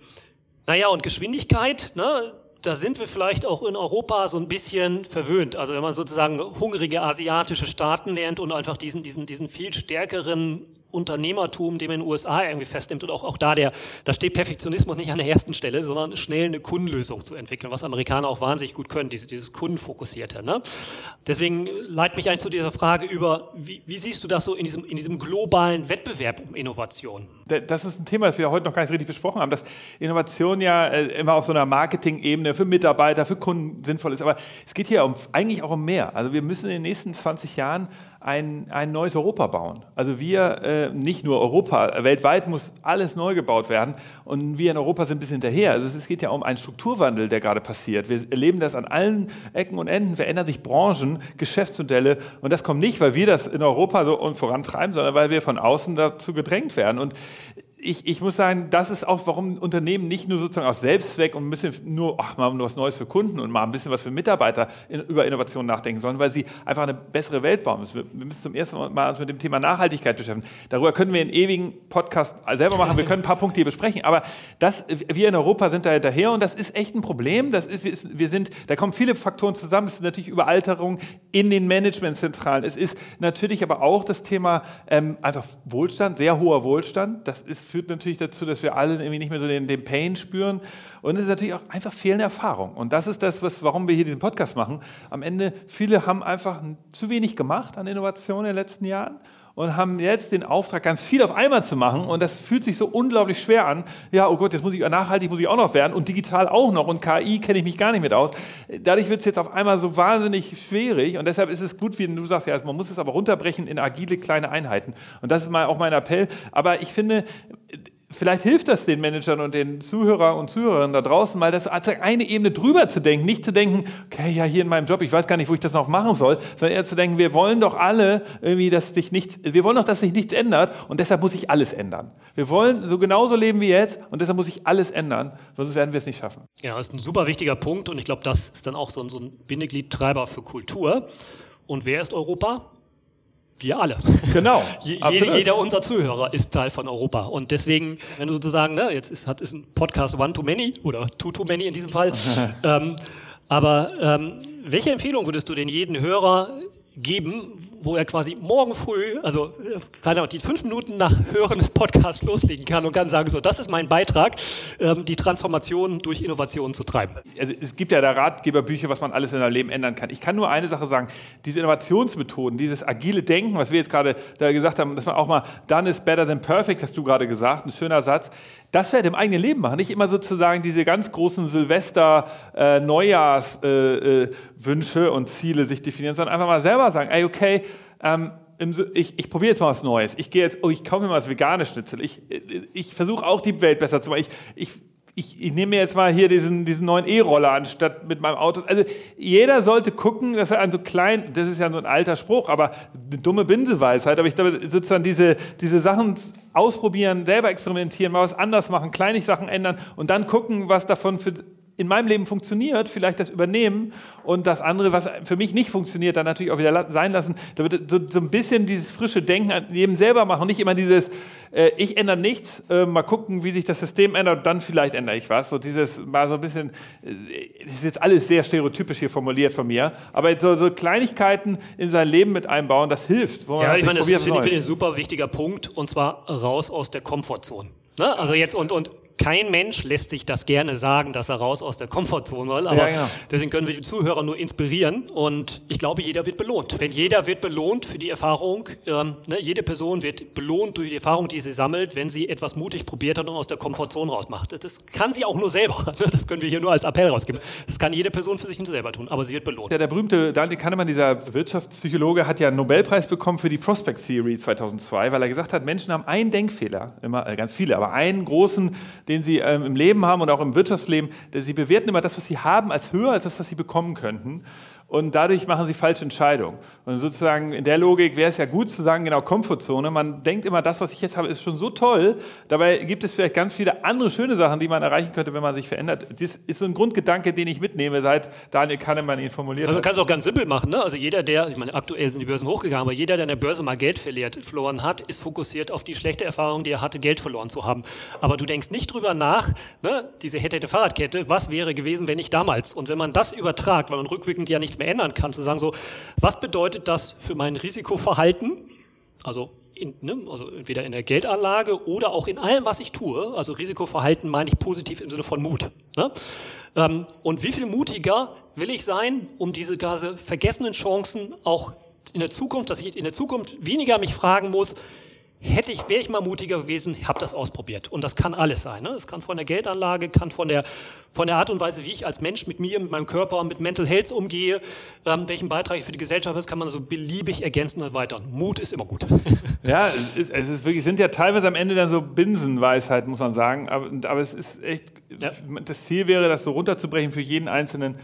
S3: Naja, und Geschwindigkeit, ne, da sind wir vielleicht auch in Europa so ein bisschen verwöhnt. Also wenn man sozusagen hungrige asiatische Staaten lernt und einfach diesen, diesen, diesen viel stärkeren Unternehmertum, dem in den USA irgendwie festnimmt und auch, auch da der, da steht Perfektionismus nicht an der ersten Stelle, sondern schnell eine Kundenlösung zu entwickeln, was Amerikaner auch wahnsinnig gut können, dieses, dieses Kundenfokussierte. Ne? Deswegen leitet mich ein zu dieser Frage über, wie, wie, siehst du das so in diesem, in diesem globalen Wettbewerb um Innovation?
S2: Das ist ein Thema, das wir heute noch gar nicht richtig besprochen haben, dass Innovation ja äh, immer auf so einer Marketing-Ebene für Mitarbeiter, für Kunden sinnvoll ist, aber es geht hier um, eigentlich auch um mehr. Also wir müssen in den nächsten 20 Jahren ein, ein neues Europa bauen. Also wir, äh, nicht nur Europa, weltweit muss alles neu gebaut werden und wir in Europa sind ein bisschen hinterher. Also es geht ja um einen Strukturwandel, der gerade passiert. Wir erleben das an allen Ecken und Enden, verändern sich Branchen, Geschäftsmodelle und das kommt nicht, weil wir das in Europa so vorantreiben, sondern weil wir von außen dazu gedrängt werden. Und ich, ich muss sagen, das ist auch, warum Unternehmen nicht nur sozusagen aus Selbstzweck und ein bisschen nur, ach, mal was Neues für Kunden und mal ein bisschen was für Mitarbeiter in, über Innovation nachdenken sollen, weil sie einfach eine bessere Welt bauen müssen. Wir, wir müssen zum ersten Mal uns mit dem Thema Nachhaltigkeit beschäftigen. Darüber können wir einen ewigen Podcast selber machen. Wir können ein paar Punkte hier besprechen. Aber das, wir in Europa sind da hinterher und das ist echt ein Problem. Das ist, wir sind, da kommen viele Faktoren zusammen. Es ist natürlich Überalterung in den Managementzentralen. Es ist natürlich aber auch das Thema ähm, einfach Wohlstand, sehr hoher Wohlstand. Das ist führt natürlich dazu, dass wir alle irgendwie nicht mehr so den, den Pain spüren. Und es ist natürlich auch einfach fehlende Erfahrung. Und das ist das, was, warum wir hier diesen Podcast machen. Am Ende, viele haben einfach zu wenig gemacht an Innovation in den letzten Jahren und haben jetzt den Auftrag, ganz viel auf einmal zu machen. Und das fühlt sich so unglaublich schwer an. Ja, oh Gott, jetzt muss ich nachhaltig muss ich auch noch werden und digital auch noch und KI kenne ich mich gar nicht mit aus. Dadurch wird es jetzt auf einmal so wahnsinnig schwierig und deshalb ist es gut, wie du sagst, ja, man muss es aber runterbrechen in agile kleine Einheiten. Und das ist mal auch mein Appell. Aber ich finde, vielleicht hilft das den Managern und den Zuhörern und Zuhörerinnen da draußen mal, das als eine Ebene drüber zu denken, nicht zu denken, okay, ja, hier in meinem Job, ich weiß gar nicht, wo ich das noch machen soll, sondern eher zu denken, wir wollen doch alle irgendwie, dass sich nichts, wir wollen doch, dass sich nichts ändert und deshalb muss sich alles ändern. Wir wollen so genauso leben wie jetzt und deshalb muss sich alles ändern, sonst werden wir es nicht schaffen.
S3: Ja, das ist ein super wichtiger Punkt und ich glaube, das ist dann auch so ein, so ein Bindegliedtreiber für Kultur. Und wer ist Europa? Wir alle.
S2: Genau.
S3: Je, jeder unserer Zuhörer ist Teil von Europa. Und deswegen, wenn du sozusagen, ne, jetzt ist, hat, ist ein Podcast One Too Many oder Two Too Many in diesem Fall. ähm, aber ähm, welche Empfehlung würdest du denn jeden Hörer geben, wo er quasi morgen früh, also keine Ahnung, die fünf Minuten nach Hören des Podcasts loslegen kann und kann sagen, so, das ist mein Beitrag, ähm, die Transformation durch Innovationen zu treiben.
S2: Also es gibt ja da Ratgeberbücher, was man alles in seinem Leben ändern kann. Ich kann nur eine Sache sagen, diese Innovationsmethoden, dieses agile Denken, was wir jetzt gerade da gesagt haben, dass man auch mal done is better than perfect, hast du gerade gesagt, ein schöner Satz, das vielleicht im eigenen Leben machen, nicht immer sozusagen diese ganz großen Silvester, äh, Neujahrswünsche äh, äh, und Ziele sich definieren, sondern einfach mal selber sagen, ey, okay, ähm, ich, ich probiere jetzt mal was Neues. Ich gehe jetzt, oh, ich kaufe mir mal das vegane Schnitzel. Ich, ich versuche auch die Welt besser zu machen. Ich, ich, ich, ich nehme mir jetzt mal hier diesen, diesen neuen E-Roller anstatt mit meinem Auto. Also jeder sollte gucken, dass er an so klein, das ist ja so ein alter Spruch, aber eine dumme Binseweisheit, aber ich glaube, sozusagen diese, diese Sachen ausprobieren, selber experimentieren, mal was anders machen, kleine Sachen ändern und dann gucken, was davon für in meinem Leben funktioniert, vielleicht das übernehmen und das andere, was für mich nicht funktioniert, dann natürlich auch wieder sein lassen. Da wird so, so ein bisschen dieses frische Denken an jedem selber machen, nicht immer dieses, äh, ich ändere nichts, äh, mal gucken, wie sich das System ändert und dann vielleicht ändere ich was. So dieses, mal so ein bisschen, äh, das ist jetzt alles sehr stereotypisch hier formuliert von mir, aber so, so Kleinigkeiten in sein Leben mit einbauen, das hilft.
S3: Ja, ich meine, das finde ich ein super wichtiger Punkt und zwar raus aus der Komfortzone. Ne? Also jetzt und, und kein Mensch lässt sich das gerne sagen, dass er raus aus der Komfortzone will. Aber ja, genau. deswegen können wir die Zuhörer nur inspirieren. Und ich glaube, jeder wird belohnt. Wenn jeder wird belohnt für die Erfahrung, ähm, ne, jede Person wird belohnt durch die Erfahrung, die sie sammelt, wenn sie etwas mutig probiert hat und aus der Komfortzone rausmacht. Das, das kann sie auch nur selber. Ne? Das können wir hier nur als Appell rausgeben. Das kann jede Person für sich nur selber tun, aber sie wird belohnt.
S2: Ja, der berühmte Daniel Kahnemann, dieser Wirtschaftspsychologe, hat ja einen Nobelpreis bekommen für die Prospect Theory 2002, weil er gesagt hat, Menschen haben einen Denkfehler, immer äh, ganz viele, aber einen großen, den sie ähm, im Leben haben und auch im Wirtschaftsleben. Sie bewerten immer das, was sie haben, als höher als das, was sie bekommen könnten und dadurch machen sie falsche Entscheidungen. Und sozusagen in der Logik wäre es ja gut zu sagen, genau, Komfortzone. Man denkt immer, das, was ich jetzt habe, ist schon so toll. Dabei gibt es vielleicht ganz viele andere schöne Sachen, die man erreichen könnte, wenn man sich verändert. Das ist so ein Grundgedanke, den ich mitnehme, seit Daniel Kahnemann ihn formuliert
S3: also man kann es auch ganz simpel machen. Ne? Also jeder, der, ich meine, aktuell sind die Börsen hochgegangen, aber jeder, der an der Börse mal Geld verliert, verloren hat, ist fokussiert auf die schlechte Erfahrung, die er hatte, Geld verloren zu haben. Aber du denkst nicht drüber nach, ne? diese hätte, hätte Fahrradkette, was wäre gewesen, wenn ich damals? Und wenn man das übertragt, weil man rückwirkend ja nichts mehr ändern kann, zu sagen so, was bedeutet das für mein Risikoverhalten? Also, in, ne, also entweder in der Geldanlage oder auch in allem, was ich tue. Also Risikoverhalten meine ich positiv im Sinne von Mut. Ne? Ähm, und wie viel mutiger will ich sein, um diese ganze vergessenen Chancen auch in der Zukunft, dass ich in der Zukunft weniger mich fragen muss, hätte ich, wäre ich mal mutiger gewesen, habe das ausprobiert. Und das kann alles sein. Ne? Es kann von der Geldanlage, kann von der, von der Art und Weise, wie ich als Mensch mit mir, mit meinem Körper, mit Mental Health umgehe, ähm, welchen Beitrag ich für die Gesellschaft habe, kann man so beliebig ergänzen und erweitern. Mut ist immer gut.
S2: Ja, es, ist, es ist wirklich, sind ja teilweise am Ende dann so Binsenweisheiten, muss man sagen. Aber, aber es ist echt, ja. das Ziel wäre, das so runterzubrechen, für jeden einzelnen,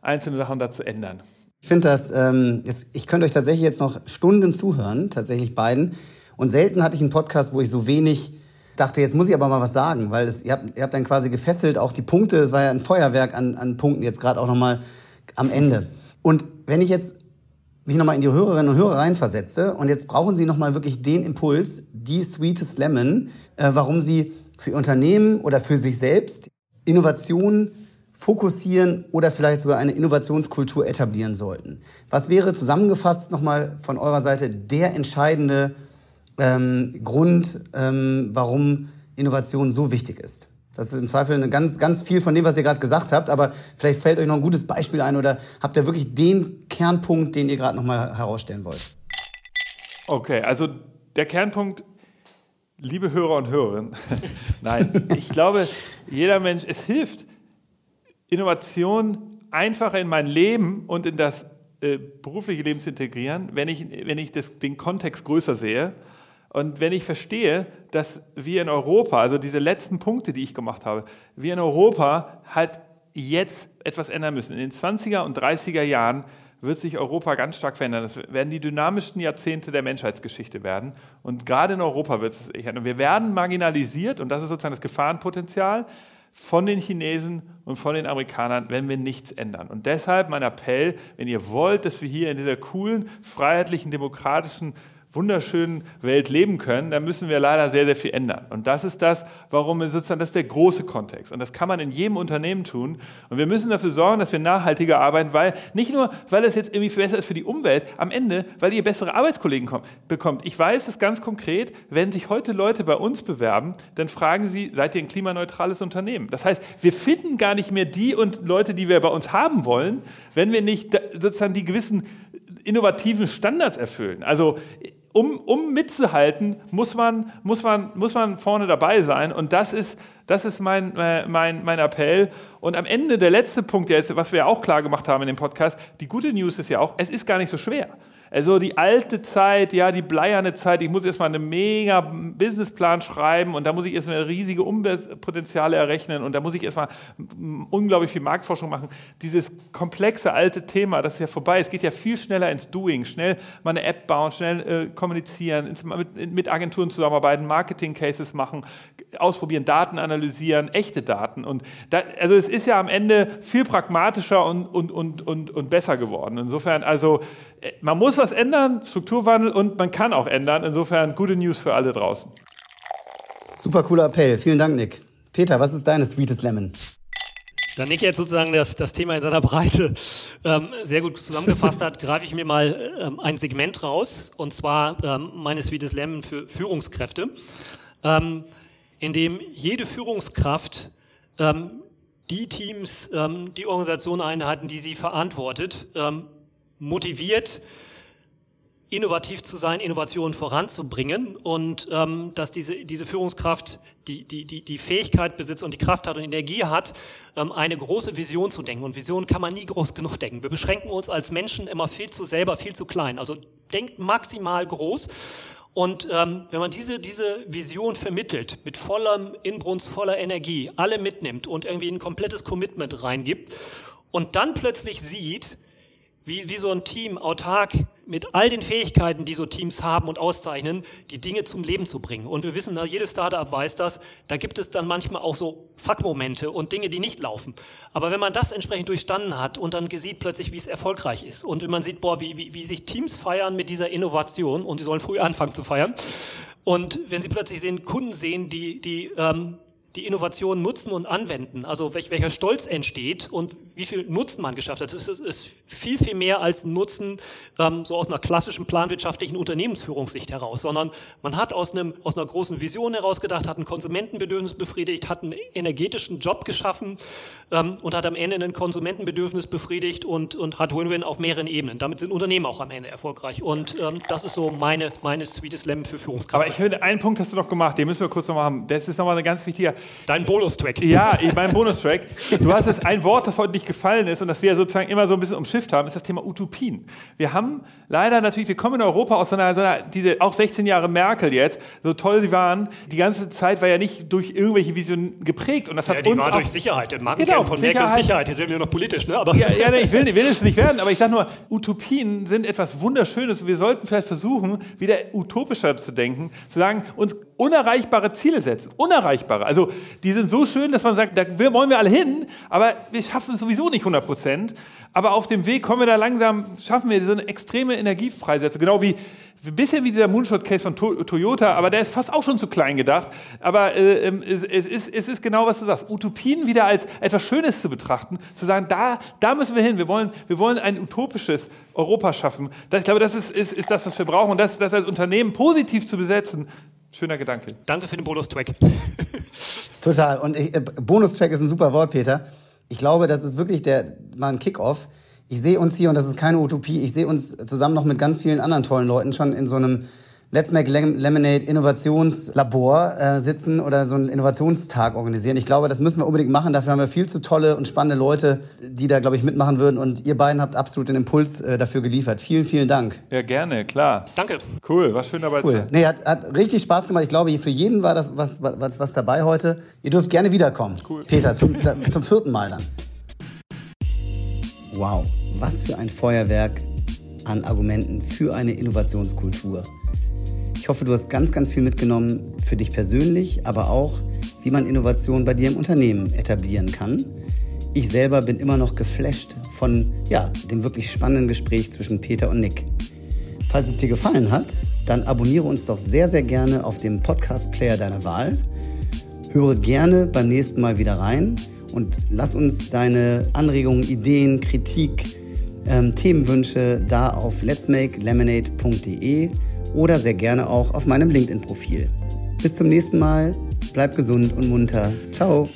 S2: einzelne Sachen da zu ändern.
S4: Ich finde das, ähm, ich könnte euch tatsächlich jetzt noch Stunden zuhören, tatsächlich beiden. Und selten hatte ich einen Podcast, wo ich so wenig dachte, jetzt muss ich aber mal was sagen, weil es, ihr, habt, ihr habt dann quasi gefesselt, auch die Punkte, es war ja ein Feuerwerk an, an Punkten, jetzt gerade auch nochmal am Ende. Und wenn ich jetzt mich nochmal in die Hörerinnen und Hörer reinversetze und jetzt brauchen Sie nochmal wirklich den Impuls, die Sweetest Lemon, äh, warum Sie für Unternehmen oder für sich selbst Innovationen fokussieren oder vielleicht sogar eine Innovationskultur etablieren sollten. Was wäre zusammengefasst nochmal von eurer Seite der entscheidende ähm, Grund, ähm, warum Innovation so wichtig ist. Das ist im Zweifel ganz, ganz viel von dem, was ihr gerade gesagt habt, aber vielleicht fällt euch noch ein gutes Beispiel ein oder habt ihr wirklich den Kernpunkt, den ihr gerade nochmal herausstellen wollt?
S2: Okay, also der Kernpunkt, liebe Hörer und Hörerinnen, nein, ich glaube, jeder Mensch, es hilft, Innovation einfacher in mein Leben und in das äh, berufliche Leben zu integrieren, wenn ich, wenn ich das, den Kontext größer sehe und wenn ich verstehe, dass wir in Europa, also diese letzten Punkte, die ich gemacht habe, wir in Europa halt jetzt etwas ändern müssen. In den 20er und 30er Jahren wird sich Europa ganz stark verändern. Das werden die dynamischsten Jahrzehnte der Menschheitsgeschichte werden. Und gerade in Europa wird es sich ändern. Wir werden marginalisiert und das ist sozusagen das Gefahrenpotenzial von den Chinesen und von den Amerikanern, wenn wir nichts ändern. Und deshalb mein Appell, wenn ihr wollt, dass wir hier in dieser coolen, freiheitlichen, demokratischen wunderschönen Welt leben können, dann müssen wir leider sehr, sehr viel ändern. Und das ist das, warum wir sozusagen, das ist der große Kontext. Und das kann man in jedem Unternehmen tun. Und wir müssen dafür sorgen, dass wir nachhaltiger arbeiten, weil nicht nur, weil es jetzt irgendwie besser ist für die Umwelt, am Ende, weil ihr bessere Arbeitskollegen kommt, bekommt. Ich weiß es ganz konkret, wenn sich heute Leute bei uns bewerben, dann fragen sie, seid ihr ein klimaneutrales Unternehmen? Das heißt, wir finden gar nicht mehr die und Leute, die wir bei uns haben wollen, wenn wir nicht sozusagen die gewissen innovativen Standards erfüllen. Also um, um mitzuhalten, muss man, muss, man, muss man vorne dabei sein. Und das ist, das ist mein, äh, mein, mein Appell. Und am Ende der letzte Punkt, jetzt, was wir auch klar gemacht haben in dem Podcast, die gute News ist ja auch, es ist gar nicht so schwer. Also die alte Zeit, ja, die bleierne Zeit, ich muss erstmal einen mega Businessplan schreiben und da muss ich erstmal riesige Umweltpotenziale errechnen und da muss ich erstmal unglaublich viel Marktforschung machen. Dieses komplexe alte Thema, das ist ja vorbei. Es geht ja viel schneller ins Doing, schnell mal eine App bauen, schnell äh, kommunizieren, ins, mit, mit Agenturen zusammenarbeiten, Marketing-Cases machen, ausprobieren, Daten analysieren, echte Daten. Und da, also es ist ja am Ende viel pragmatischer und, und, und, und, und besser geworden. Insofern, also man muss was ändern, Strukturwandel und man kann auch ändern. Insofern gute News für alle draußen.
S4: Super cooler Appell. Vielen Dank, Nick. Peter, was ist deine Sweetest Lemon?
S3: Da Nick jetzt sozusagen das, das Thema in seiner Breite ähm, sehr gut zusammengefasst hat, greife ich mir mal ähm, ein Segment raus, und zwar ähm, meine Sweetest Lemon für Führungskräfte, ähm, in dem jede Führungskraft ähm, die Teams, ähm, die Organisationen einhalten, die sie verantwortet, motiviert, innovativ zu sein, Innovationen voranzubringen und ähm, dass diese, diese Führungskraft die, die, die, die Fähigkeit besitzt und die Kraft hat und Energie hat, ähm, eine große Vision zu denken. Und Vision kann man nie groß genug denken. Wir beschränken uns als Menschen immer viel zu selber, viel zu klein. Also denkt maximal groß. Und ähm, wenn man diese, diese Vision vermittelt, mit vollem Inbrunst, voller Energie, alle mitnimmt und irgendwie ein komplettes Commitment reingibt und dann plötzlich sieht, wie, wie so ein Team autark mit all den Fähigkeiten, die so Teams haben und auszeichnen, die Dinge zum Leben zu bringen. Und wir wissen, jedes Startup weiß das, da gibt es dann manchmal auch so Fuck-Momente und Dinge, die nicht laufen. Aber wenn man das entsprechend durchstanden hat und dann sieht plötzlich, wie es erfolgreich ist und wenn man sieht, boah, wie, wie, wie sich Teams feiern mit dieser Innovation und sie sollen früh anfangen zu feiern, und wenn Sie plötzlich sehen, Kunden sehen, die, die ähm, die Innovation nutzen und anwenden, also welch, welcher Stolz entsteht und wie viel Nutzen man geschafft hat. Das ist, ist viel, viel mehr als Nutzen ähm, so aus einer klassischen planwirtschaftlichen Unternehmensführungssicht heraus, sondern man hat aus, einem, aus einer großen Vision heraus gedacht, hat ein Konsumentenbedürfnis befriedigt, hat einen energetischen Job geschaffen ähm, und hat am Ende ein Konsumentenbedürfnis befriedigt und, und hat Win-Win auf mehreren Ebenen. Damit sind Unternehmen auch am Ende erfolgreich und ähm, das ist so meine, meine Sweetest Lemon für Führungskräfte.
S2: Aber ich finde, einen Punkt hast du noch gemacht, den müssen wir kurz noch machen. Das ist nochmal eine ganz wichtige
S3: Dein Bonustrack.
S2: Ja, mein Bonustrack. Du hast jetzt ein Wort, das heute nicht gefallen ist und das wir sozusagen immer so ein bisschen umschifft haben, ist das Thema Utopien. Wir haben leider natürlich, wir kommen in Europa aus so einer, so einer diese, auch 16 Jahre Merkel jetzt, so toll sie waren, die ganze Zeit war ja nicht durch irgendwelche Visionen geprägt und das hat
S3: ja, die
S2: uns
S3: war
S2: auch,
S3: durch Sicherheit. Der Markenkern genau, von Sicherheit. Merkel Sicherheit. Jetzt sind wir noch politisch, ne?
S2: Aber ja, ja nee, ich, will, will es nicht werden, aber ich sage nur, Utopien sind etwas Wunderschönes. Wir sollten vielleicht versuchen, wieder utopischer zu denken, zu sagen, uns unerreichbare Ziele setzen. Unerreichbare. Also die sind so schön, dass man sagt, da wollen wir alle hin, aber wir schaffen es sowieso nicht 100 Prozent. Aber auf dem Weg kommen wir da langsam, schaffen wir diese extreme Energiefreisetzung. Genau wie ein bisschen wie dieser Moonshot-Case von Toyota, aber der ist fast auch schon zu klein gedacht. Aber äh, ähm, es, es, ist, es ist genau, was du sagst. Utopien wieder als etwas Schönes zu betrachten, zu sagen, da, da müssen wir hin. Wir wollen, wir wollen ein utopisches Europa schaffen. Das, ich glaube, das ist, ist, ist das, was wir brauchen. Und das, das als Unternehmen positiv zu besetzen, Schöner Gedanke.
S3: Danke für den Bonus-Track.
S4: Total. Und ich, äh, Bonustrack ist ein super Wort, Peter. Ich glaube, das ist wirklich der, mal ein Kickoff. Ich sehe uns hier, und das ist keine Utopie, ich sehe uns zusammen noch mit ganz vielen anderen tollen Leuten schon in so einem Let's Make Lemonade Innovationslabor äh, sitzen oder so einen Innovationstag organisieren. Ich glaube, das müssen wir unbedingt machen. Dafür haben wir viel zu tolle und spannende Leute, die da, glaube ich, mitmachen würden. Und ihr beiden habt absolut den Impuls äh, dafür geliefert. Vielen, vielen Dank.
S2: Ja, gerne, klar.
S3: Danke.
S2: Cool, war schön dabei
S4: cool. Nee, hat, hat richtig Spaß gemacht. Ich glaube, für jeden war das was, was, was dabei heute. Ihr dürft gerne wiederkommen. Cool. Peter, zum, zum vierten Mal dann. Wow, was für ein Feuerwerk an Argumenten für eine Innovationskultur. Ich hoffe, du hast ganz, ganz viel mitgenommen für dich persönlich, aber auch, wie man Innovation bei dir im Unternehmen etablieren kann. Ich selber bin immer noch geflasht von ja, dem wirklich spannenden Gespräch zwischen Peter und Nick. Falls es dir gefallen hat, dann abonniere uns doch sehr, sehr gerne auf dem Podcast-Player deiner Wahl. Höre gerne beim nächsten Mal wieder rein und lass uns deine Anregungen, Ideen, Kritik, ähm, Themenwünsche da auf letsmakelemonade.de oder sehr gerne auch auf meinem LinkedIn-Profil. Bis zum nächsten Mal, bleib gesund und munter. Ciao.